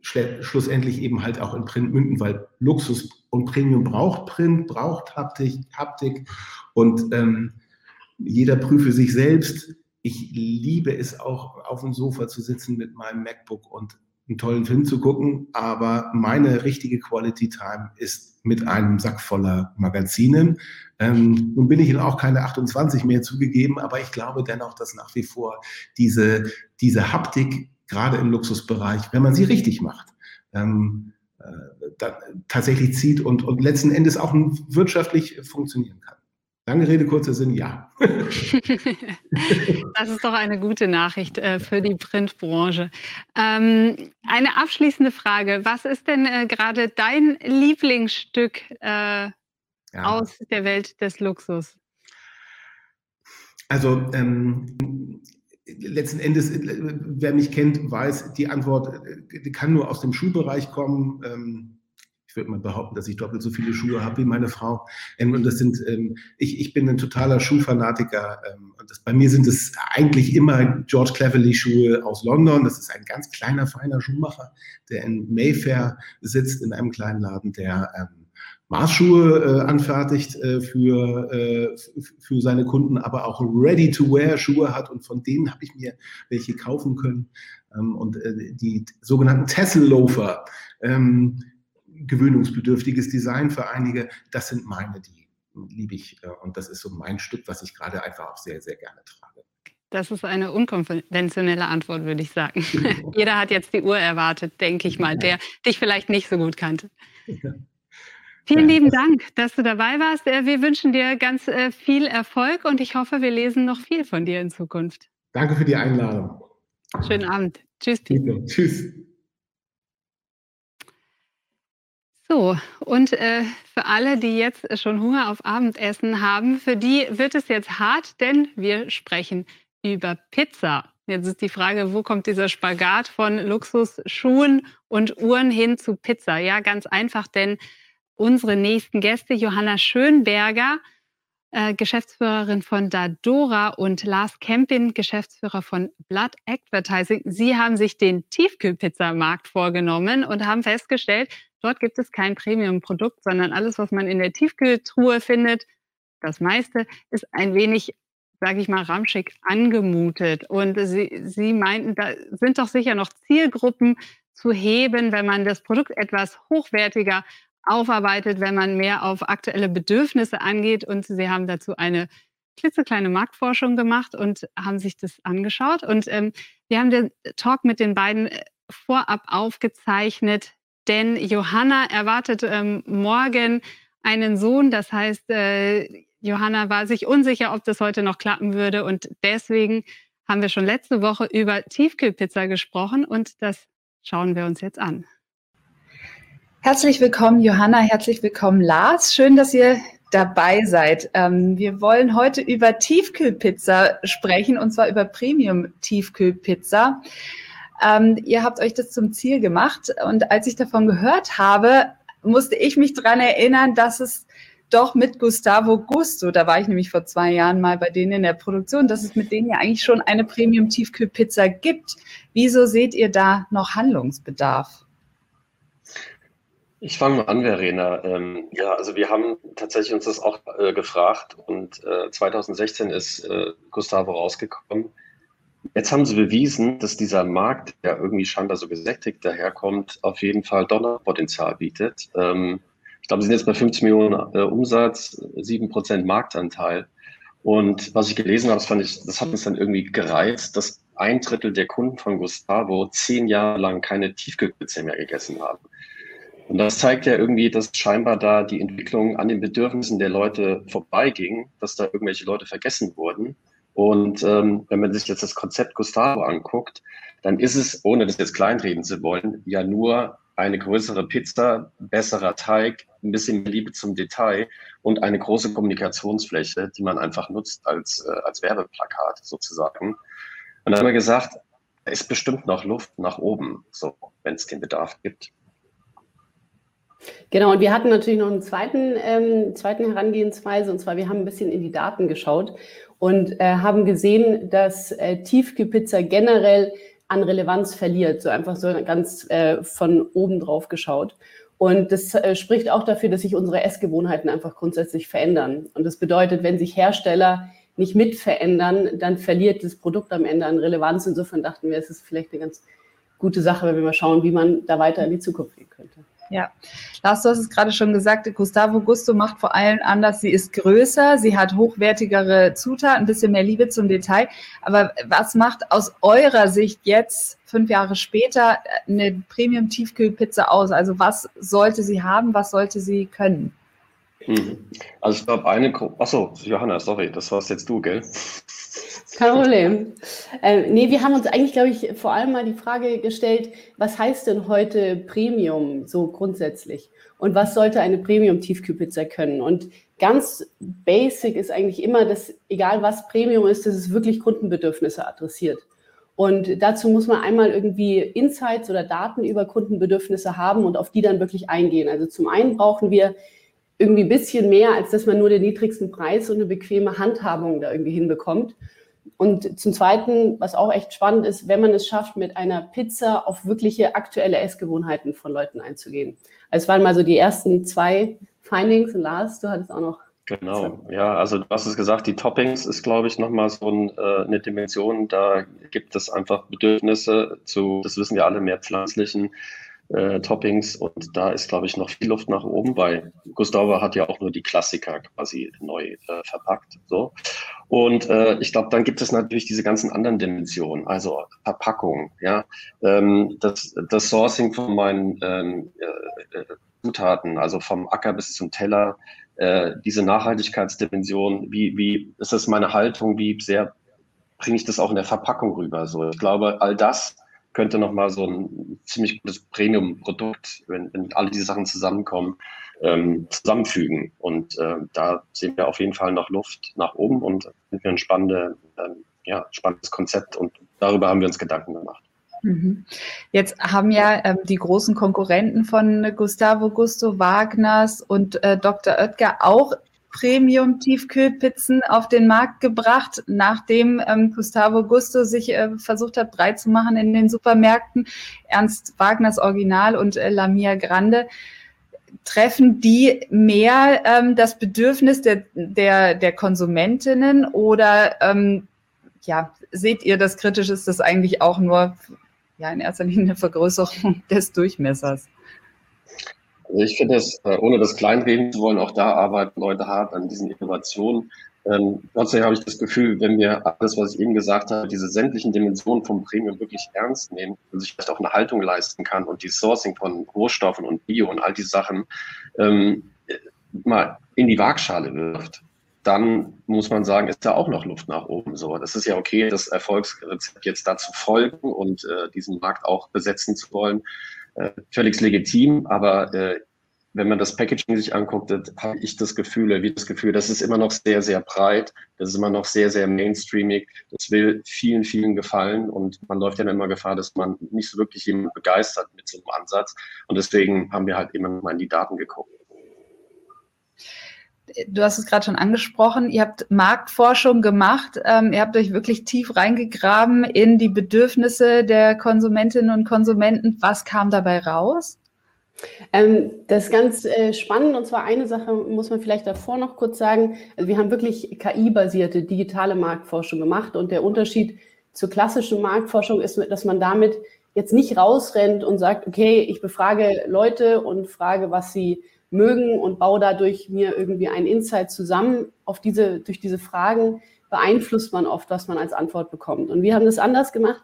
schlussendlich eben halt auch in Print münden, weil Luxus und Premium braucht Print, braucht Haptik, Haptik und ähm, jeder prüfe sich selbst. Ich liebe es auch, auf dem Sofa zu sitzen mit meinem MacBook und einen tollen Film zu gucken, aber meine richtige Quality Time ist mit einem Sack voller Magazinen. Ähm, nun bin ich auch keine 28 mehr zugegeben, aber ich glaube dennoch, dass nach wie vor diese, diese Haptik gerade im Luxusbereich, wenn man sie richtig macht, ähm, äh, tatsächlich zieht und, und letzten Endes auch wirtschaftlich funktionieren kann. Lange Rede, kurzer Sinn, ja. das ist doch eine gute Nachricht äh, für die Printbranche. Ähm, eine abschließende Frage. Was ist denn äh, gerade dein Lieblingsstück äh, ja. aus der Welt des Luxus? Also ähm, letzten Endes, äh, wer mich kennt, weiß, die Antwort äh, kann nur aus dem Schuhbereich kommen. Ähm, ich würde mal behaupten, dass ich doppelt so viele Schuhe habe wie meine Frau. Ähm, und das sind, ähm, ich, ich bin ein totaler Schuhfanatiker. Und das, bei mir sind es eigentlich immer George Cleverly Schuhe aus London. Das ist ein ganz kleiner, feiner Schuhmacher, der in Mayfair sitzt, in einem kleinen Laden, der Maßschuhe äh, anfertigt äh, für, äh, für seine Kunden, aber auch Ready-to-Wear-Schuhe hat und von denen habe ich mir welche kaufen können. Ähm, und äh, die sogenannten Tessel-Loafer, ähm, gewöhnungsbedürftiges Design für einige, das sind meine, die liebe ich. Äh, und das ist so mein Stück, was ich gerade einfach auch sehr, sehr gerne trage. Das ist eine unkonventionelle Antwort, würde ich sagen. Jeder hat jetzt die Uhr erwartet, denke ich mal, der dich vielleicht nicht so gut kannte. Ja. Vielen lieben Dank, dass du dabei warst. Äh, wir wünschen dir ganz äh, viel Erfolg und ich hoffe, wir lesen noch viel von dir in Zukunft. Danke für die Einladung. Schönen Abend. Tschüss. Tito. Tschüss. So, und äh, für alle, die jetzt schon Hunger auf Abendessen haben, für die wird es jetzt hart, denn wir sprechen über Pizza. Jetzt ist die Frage, wo kommt dieser Spagat von Luxusschuhen und Uhren hin zu Pizza? Ja, ganz einfach, denn unsere nächsten Gäste, Johanna Schönberger, äh, Geschäftsführerin von Dadora und Lars Kempin, Geschäftsführer von Blood Advertising. Sie haben sich den Tiefkühlpizzamarkt vorgenommen und haben festgestellt, dort gibt es kein Premium-Produkt, sondern alles, was man in der Tiefkühltruhe findet, das meiste ist ein wenig, sage ich mal, ramschig angemutet. Und Sie, Sie meinten, da sind doch sicher noch Zielgruppen zu heben, wenn man das Produkt etwas hochwertiger aufarbeitet, wenn man mehr auf aktuelle Bedürfnisse angeht. Und sie haben dazu eine klitzekleine Marktforschung gemacht und haben sich das angeschaut. Und ähm, wir haben den Talk mit den beiden äh, vorab aufgezeichnet, denn Johanna erwartet ähm, morgen einen Sohn. Das heißt, äh, Johanna war sich unsicher, ob das heute noch klappen würde. Und deswegen haben wir schon letzte Woche über Tiefkühlpizza gesprochen und das schauen wir uns jetzt an. Herzlich willkommen, Johanna. Herzlich willkommen, Lars. Schön, dass ihr dabei seid. Ähm, wir wollen heute über Tiefkühlpizza sprechen und zwar über Premium-Tiefkühlpizza. Ähm, ihr habt euch das zum Ziel gemacht und als ich davon gehört habe, musste ich mich daran erinnern, dass es doch mit Gustavo Gusto, da war ich nämlich vor zwei Jahren mal bei denen in der Produktion, dass es mit denen ja eigentlich schon eine Premium-Tiefkühlpizza gibt. Wieso seht ihr da noch Handlungsbedarf? Ich fange mal an, Verena. Ähm, ja, also wir haben tatsächlich uns das auch äh, gefragt und äh, 2016 ist äh, Gustavo rausgekommen. Jetzt haben sie bewiesen, dass dieser Markt, der irgendwie scheinbar so gesättigt daherkommt, auf jeden Fall Donnerpotenzial bietet. Ähm, ich glaube, sie sind jetzt bei 50 Millionen äh, Umsatz, 7% Marktanteil. Und was ich gelesen habe, das fand ich, das hat uns dann irgendwie gereizt, dass ein Drittel der Kunden von Gustavo zehn Jahre lang keine Tiefkühlpizza mehr gegessen haben. Und das zeigt ja irgendwie, dass scheinbar da die Entwicklung an den Bedürfnissen der Leute vorbeiging, dass da irgendwelche Leute vergessen wurden. Und ähm, wenn man sich jetzt das Konzept Gustavo anguckt, dann ist es, ohne das jetzt kleinreden zu wollen, ja nur eine größere Pizza, besserer Teig, ein bisschen Liebe zum Detail und eine große Kommunikationsfläche, die man einfach nutzt als, äh, als Werbeplakat sozusagen. Und dann haben wir gesagt, da ist bestimmt noch Luft nach oben, so, wenn es den Bedarf gibt. Genau, und wir hatten natürlich noch einen zweiten, ähm, zweiten Herangehensweise, und zwar wir haben ein bisschen in die Daten geschaut und äh, haben gesehen, dass äh, Tiefkühlpizza generell an Relevanz verliert, so einfach so ganz äh, von oben drauf geschaut. Und das äh, spricht auch dafür, dass sich unsere Essgewohnheiten einfach grundsätzlich verändern. Und das bedeutet, wenn sich Hersteller nicht mit verändern, dann verliert das Produkt am Ende an Relevanz. Insofern dachten wir, es ist vielleicht eine ganz gute Sache, wenn wir mal schauen, wie man da weiter in die Zukunft gehen könnte. Ja, Lars, du hast es gerade schon gesagt, Gustavo Gusto macht vor allem anders. Sie ist größer, sie hat hochwertigere Zutaten, ein bisschen mehr Liebe zum Detail. Aber was macht aus eurer Sicht jetzt, fünf Jahre später, eine Premium-Tiefkühlpizza aus? Also was sollte sie haben, was sollte sie können? Mhm. Also ich glaube, eine achso, Johanna, sorry, das warst jetzt du, gell? Kein Problem. Ähm, nee, wir haben uns eigentlich, glaube ich, vor allem mal die Frage gestellt, was heißt denn heute Premium so grundsätzlich? Und was sollte eine Premium-Tiefkühlpizza können? Und ganz basic ist eigentlich immer, dass egal was Premium ist, dass es wirklich Kundenbedürfnisse adressiert. Und dazu muss man einmal irgendwie Insights oder Daten über Kundenbedürfnisse haben und auf die dann wirklich eingehen. Also zum einen brauchen wir irgendwie ein bisschen mehr, als dass man nur den niedrigsten Preis und eine bequeme Handhabung da irgendwie hinbekommt. Und zum Zweiten, was auch echt spannend ist, wenn man es schafft, mit einer Pizza auf wirkliche aktuelle Essgewohnheiten von Leuten einzugehen. Also es waren mal so die ersten zwei Findings. Und Lars, du hattest auch noch. Genau, ja, also du hast es gesagt, die Toppings ist, glaube ich, nochmal so ein, äh, eine Dimension. Da gibt es einfach Bedürfnisse zu, das wissen wir alle, mehr pflanzlichen äh, Toppings und da ist, glaube ich, noch viel Luft nach oben, weil Gustavo hat ja auch nur die Klassiker quasi neu äh, verpackt. So. Und äh, ich glaube, dann gibt es natürlich diese ganzen anderen Dimensionen, also Verpackung, ja, ähm, das, das Sourcing von meinen ähm, äh, äh Zutaten, also vom Acker bis zum Teller, äh, diese Nachhaltigkeitsdimension, wie, wie ist das meine Haltung, wie sehr bringe ich das auch in der Verpackung rüber? So, ich glaube, all das könnte nochmal so ein ziemlich gutes Premium-Produkt, wenn, wenn alle diese Sachen zusammenkommen, ähm, zusammenfügen. Und äh, da sehen wir auf jeden Fall noch Luft nach oben und sind wir ein spannende, ähm, ja, spannendes Konzept und darüber haben wir uns Gedanken gemacht. Mhm. Jetzt haben ja ähm, die großen Konkurrenten von Gustavo Gusto Wagners und äh, Dr. Oetker auch Premium-Tiefkühlpizzen auf den Markt gebracht, nachdem ähm, Gustavo Gusto sich äh, versucht hat, breit zu machen in den Supermärkten. Ernst Wagners Original und äh, Lamia Grande treffen die mehr ähm, das Bedürfnis der, der, der Konsumentinnen oder ähm, ja, seht ihr das kritisch, ist das eigentlich auch nur ja, in erster Linie eine Vergrößerung des Durchmessers? Also ich finde es, äh, ohne das kleinreden zu wollen, auch da arbeiten Leute hart an diesen Innovationen. Ähm, trotzdem habe ich das Gefühl, wenn wir alles, was ich eben gesagt habe, diese sämtlichen Dimensionen vom Premium wirklich ernst nehmen und sich vielleicht auch eine Haltung leisten kann und die Sourcing von Rohstoffen und Bio und all die Sachen ähm, mal in die Waagschale wirft, dann muss man sagen, ist da auch noch Luft nach oben. So, das ist ja okay, das Erfolgsrezept jetzt dazu folgen und äh, diesen Markt auch besetzen zu wollen völlig legitim, aber äh, wenn man das Packaging sich anguckt, habe ich das Gefühl, wie das Gefühl, das ist immer noch sehr, sehr breit, das ist immer noch sehr, sehr mainstreamig, das will vielen, vielen gefallen und man läuft ja immer Gefahr, dass man nicht so wirklich jemanden begeistert mit so einem Ansatz und deswegen haben wir halt immer mal in die Daten geguckt du hast es gerade schon angesprochen, ihr habt Marktforschung gemacht, ähm, ihr habt euch wirklich tief reingegraben in die Bedürfnisse der Konsumentinnen und Konsumenten. Was kam dabei raus? Ähm, das ist ganz äh, spannend und zwar eine Sache muss man vielleicht davor noch kurz sagen. Wir haben wirklich KI-basierte digitale Marktforschung gemacht und der Unterschied zur klassischen Marktforschung ist, dass man damit jetzt nicht rausrennt und sagt, okay, ich befrage Leute und frage, was sie mögen und baue dadurch mir irgendwie einen Insight zusammen. Auf diese, durch diese Fragen beeinflusst man oft, was man als Antwort bekommt. Und wir haben das anders gemacht.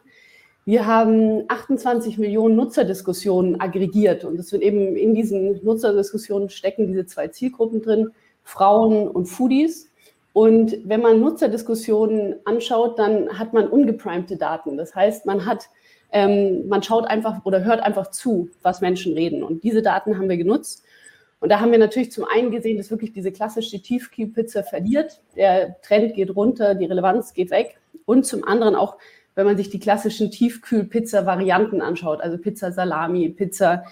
Wir haben 28 Millionen Nutzerdiskussionen aggregiert und es wird eben in diesen Nutzerdiskussionen stecken diese zwei Zielgruppen drin, Frauen und Foodies. Und wenn man Nutzerdiskussionen anschaut, dann hat man ungeprimte Daten. Das heißt, man hat, ähm, man schaut einfach oder hört einfach zu, was Menschen reden. Und diese Daten haben wir genutzt und da haben wir natürlich zum einen gesehen, dass wirklich diese klassische Tiefkühlpizza verliert. Der Trend geht runter, die Relevanz geht weg. Und zum anderen auch, wenn man sich die klassischen Tiefkühlpizza-Varianten anschaut, also Pizza Salami, Pizza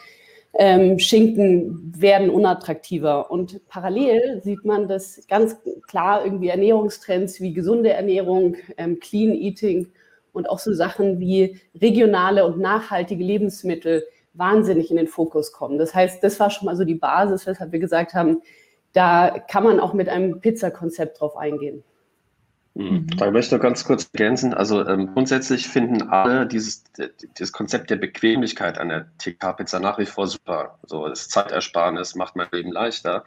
ähm, Schinken werden unattraktiver. Und parallel sieht man, dass ganz klar irgendwie Ernährungstrends wie gesunde Ernährung, ähm, Clean Eating und auch so Sachen wie regionale und nachhaltige Lebensmittel wahnsinnig in den Fokus kommen. Das heißt, das war schon mal so die Basis, weshalb wir gesagt haben, da kann man auch mit einem Pizza-Konzept drauf eingehen. Mhm. Da möchte ich noch ganz kurz ergänzen. Also ähm, grundsätzlich finden alle dieses, dieses Konzept der Bequemlichkeit an der TK-Pizza nach wie vor super. So, das Zeitersparnis macht mein Leben leichter.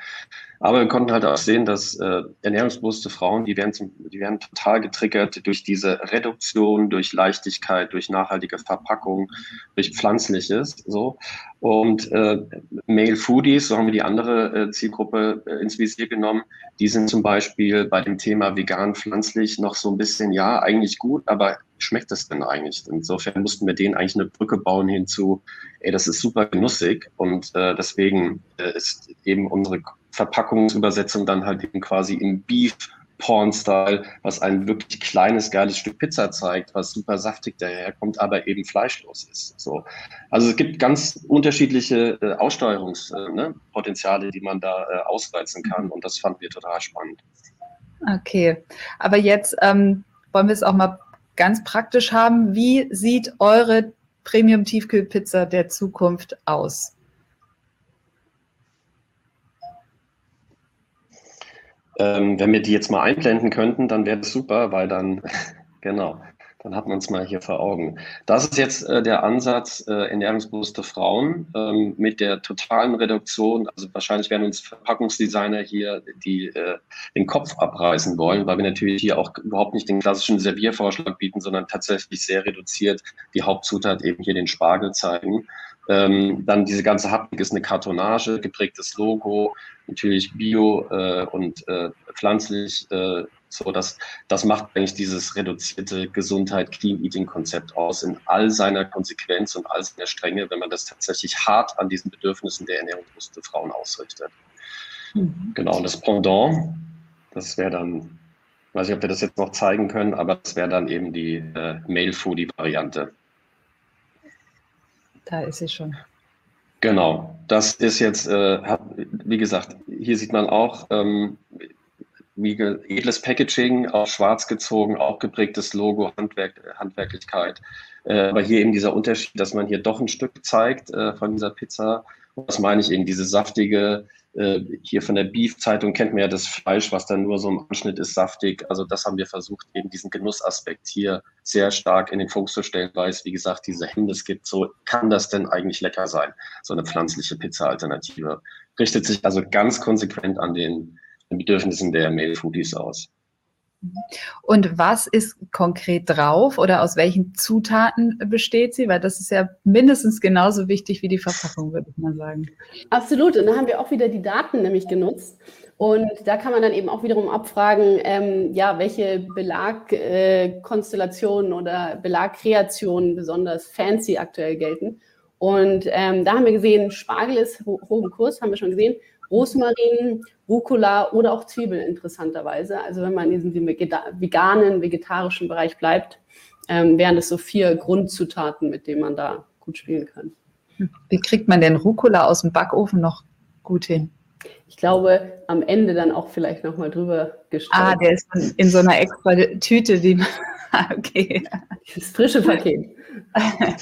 Aber wir konnten halt auch sehen, dass äh, ernährungsbewusste Frauen, die werden, zum, die werden total getriggert durch diese Reduktion, durch Leichtigkeit, durch nachhaltige Verpackung, durch Pflanzliches. So. Und äh, Male Foodies, so haben wir die andere äh, Zielgruppe äh, ins Visier genommen, die sind zum Beispiel bei dem Thema vegan, pflanzlich noch so ein bisschen, ja, eigentlich gut, aber schmeckt das denn eigentlich? Insofern mussten wir denen eigentlich eine Brücke bauen hinzu, ey, das ist super genussig und äh, deswegen äh, ist eben unsere Verpackungsübersetzung dann halt eben quasi im Beef Porn-Style, was ein wirklich kleines, geiles Stück Pizza zeigt, was super saftig daherkommt, aber eben fleischlos ist. So. Also es gibt ganz unterschiedliche äh, Aussteuerungspotenziale, äh, ne, die man da äh, ausreizen kann und das fanden wir total spannend. Okay, aber jetzt ähm, wollen wir es auch mal ganz praktisch haben. Wie sieht eure Premium-Tiefkühlpizza der Zukunft aus? Ähm, wenn wir die jetzt mal einblenden könnten, dann wäre das super, weil dann, genau, dann hat man es mal hier vor Augen. Das ist jetzt äh, der Ansatz äh, ernährungsbewusste Frauen ähm, mit der totalen Reduktion. Also wahrscheinlich werden uns Verpackungsdesigner hier die, äh, den Kopf abreißen wollen, weil wir natürlich hier auch überhaupt nicht den klassischen Serviervorschlag bieten, sondern tatsächlich sehr reduziert die Hauptzutat eben hier den Spargel zeigen. Ähm, dann diese ganze Haptik ist eine Kartonage, geprägtes Logo, natürlich bio äh, und äh, pflanzlich. Äh, so, das, das macht eigentlich dieses reduzierte Gesundheit, Clean Eating Konzept aus in all seiner Konsequenz und all seiner Strenge, wenn man das tatsächlich hart an diesen Bedürfnissen der ernährungsbewussten Frauen ausrichtet. Mhm. Genau, und das Pendant, das wäre dann, weiß ich, ob wir das jetzt noch zeigen können, aber das wäre dann eben die äh, Male Foodie Variante. Da ist sie schon. Genau, das ist jetzt, äh, wie gesagt, hier sieht man auch ähm, wie edles Packaging, auch schwarz gezogen, auch geprägtes Logo, Handwerk, Handwerklichkeit. Äh, aber hier eben dieser Unterschied, dass man hier doch ein Stück zeigt äh, von dieser Pizza. Und das meine ich eben, diese saftige, hier von der Beef-Zeitung kennt man ja das Fleisch, was dann nur so im Anschnitt ist, saftig. Also das haben wir versucht, eben diesen Genussaspekt hier sehr stark in den Fokus zu stellen, weil es, wie gesagt, diese Hemmnis gibt, so kann das denn eigentlich lecker sein, so eine pflanzliche Pizza-Alternative. Richtet sich also ganz konsequent an den, den Bedürfnissen der Mail-Foodies aus. Und was ist konkret drauf oder aus welchen Zutaten besteht sie? Weil das ist ja mindestens genauso wichtig wie die Verpackung, würde ich mal sagen. Absolut. Und da haben wir auch wieder die Daten nämlich genutzt. Und da kann man dann eben auch wiederum abfragen, ähm, ja, welche Belagkonstellationen äh, oder Belagkreationen besonders fancy aktuell gelten. Und ähm, da haben wir gesehen, Spargel ist ho hoch im Kurs, haben wir schon gesehen. Rosmarin, Rucola oder auch Zwiebeln interessanterweise. Also wenn man in diesem veganen, vegetarischen Bereich bleibt, ähm, wären das so vier Grundzutaten, mit denen man da gut spielen kann. Wie kriegt man denn Rucola aus dem Backofen noch gut hin? Ich glaube, am Ende dann auch vielleicht nochmal drüber gestreut. Ah, der ist in so einer extra Tüte, die man, okay. Das frische Paket.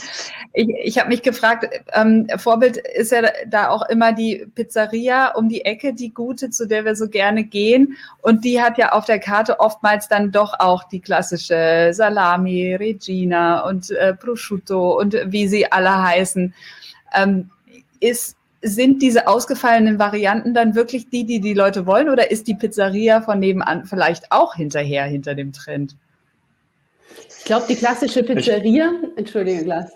Ich, ich habe mich gefragt, ähm, Vorbild ist ja da auch immer die Pizzeria um die Ecke, die gute, zu der wir so gerne gehen. Und die hat ja auf der Karte oftmals dann doch auch die klassische Salami, Regina und äh, Prosciutto und wie sie alle heißen. Ähm, ist, sind diese ausgefallenen Varianten dann wirklich die, die die Leute wollen? Oder ist die Pizzeria von nebenan vielleicht auch hinterher, hinter dem Trend? Ich glaube, die klassische Pizzeria, entschuldige, Glas.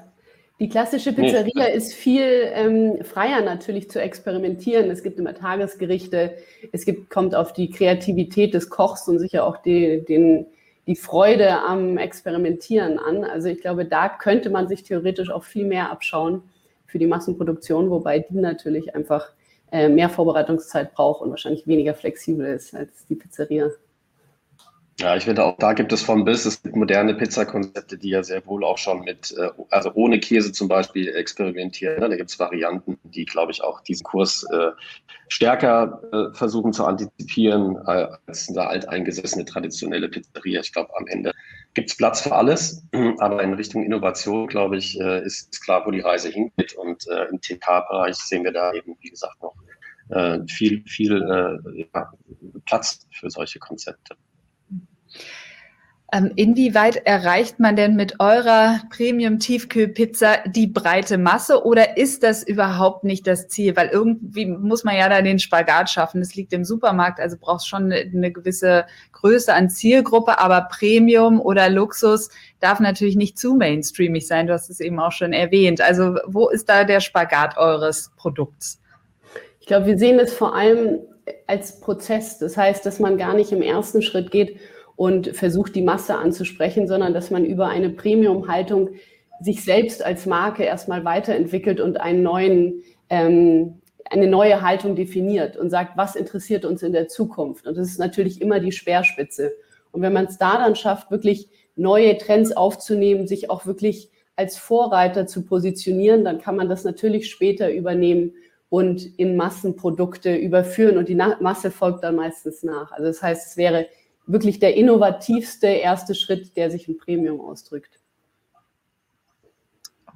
Die klassische Pizzeria ist viel ähm, freier natürlich zu experimentieren. Es gibt immer Tagesgerichte. Es gibt, kommt auf die Kreativität des Kochs und sicher auch die, den, die Freude am Experimentieren an. Also ich glaube, da könnte man sich theoretisch auch viel mehr abschauen für die Massenproduktion, wobei die natürlich einfach äh, mehr Vorbereitungszeit braucht und wahrscheinlich weniger flexibel ist als die Pizzeria. Ja, ich finde auch, da gibt es von bis, es gibt moderne Pizzakonzepte, die ja sehr wohl auch schon mit, äh, also ohne Käse zum Beispiel experimentieren. Ne? Da gibt es Varianten, die, glaube ich, auch diesen Kurs äh, stärker äh, versuchen zu antizipieren als eine alteingesessene traditionelle Pizzeria. Ich glaube, am Ende gibt es Platz für alles, aber in Richtung Innovation, glaube ich, ist, ist klar, wo die Reise hingeht. Und im TK-Bereich sehen wir da eben, wie gesagt, noch viel, viel ja, Platz für solche Konzepte. Ähm, inwieweit erreicht man denn mit eurer Premium-Tiefkühlpizza die breite Masse oder ist das überhaupt nicht das Ziel? Weil irgendwie muss man ja da den Spagat schaffen. Es liegt im Supermarkt, also brauchst schon eine, eine gewisse Größe an Zielgruppe, aber Premium oder Luxus darf natürlich nicht zu mainstreamig sein. Du hast es eben auch schon erwähnt. Also wo ist da der Spagat eures Produkts? Ich glaube, wir sehen es vor allem als Prozess. Das heißt, dass man gar nicht im ersten Schritt geht und versucht, die Masse anzusprechen, sondern dass man über eine Premium-Haltung sich selbst als Marke erstmal weiterentwickelt und einen neuen, ähm, eine neue Haltung definiert und sagt, was interessiert uns in der Zukunft. Und das ist natürlich immer die Speerspitze. Und wenn man es da dann schafft, wirklich neue Trends aufzunehmen, sich auch wirklich als Vorreiter zu positionieren, dann kann man das natürlich später übernehmen und in Massenprodukte überführen und die Masse folgt dann meistens nach. Also das heißt, es wäre wirklich der innovativste erste Schritt, der sich im Premium ausdrückt.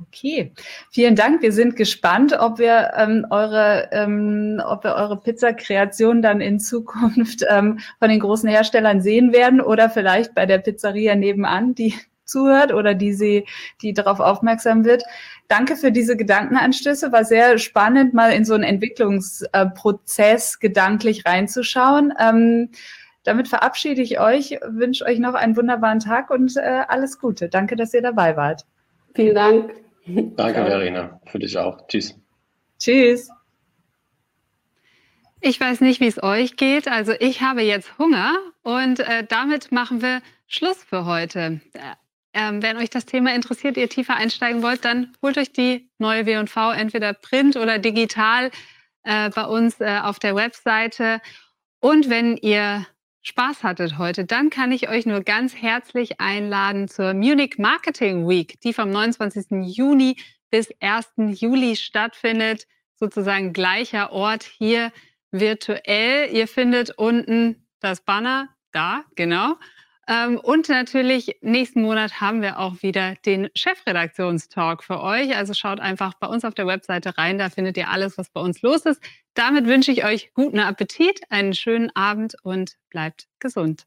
Okay, vielen Dank. Wir sind gespannt, ob wir ähm, eure, ähm, ob wir eure Pizzakreation dann in Zukunft ähm, von den großen Herstellern sehen werden oder vielleicht bei der Pizzeria nebenan, die zuhört oder die sie, die darauf aufmerksam wird. Danke für diese Gedankenanstöße. War sehr spannend, mal in so einen Entwicklungsprozess gedanklich reinzuschauen. Ähm, damit verabschiede ich euch, wünsche euch noch einen wunderbaren Tag und äh, alles Gute. Danke, dass ihr dabei wart. Vielen Dank. Danke, Verena. Für dich auch. Tschüss. Tschüss. Ich weiß nicht, wie es euch geht. Also ich habe jetzt Hunger und äh, damit machen wir Schluss für heute. Ähm, wenn euch das Thema interessiert, ihr tiefer einsteigen wollt, dann holt euch die neue W&V entweder print oder digital äh, bei uns äh, auf der Webseite. Und wenn ihr Spaß hattet heute, dann kann ich euch nur ganz herzlich einladen zur Munich Marketing Week, die vom 29. Juni bis 1. Juli stattfindet. Sozusagen gleicher Ort hier virtuell. Ihr findet unten das Banner da, genau. Ähm, und natürlich nächsten Monat haben wir auch wieder den Chefredaktionstalk für euch. Also schaut einfach bei uns auf der Webseite rein, da findet ihr alles, was bei uns los ist. Damit wünsche ich euch guten Appetit, einen schönen Abend und bleibt gesund.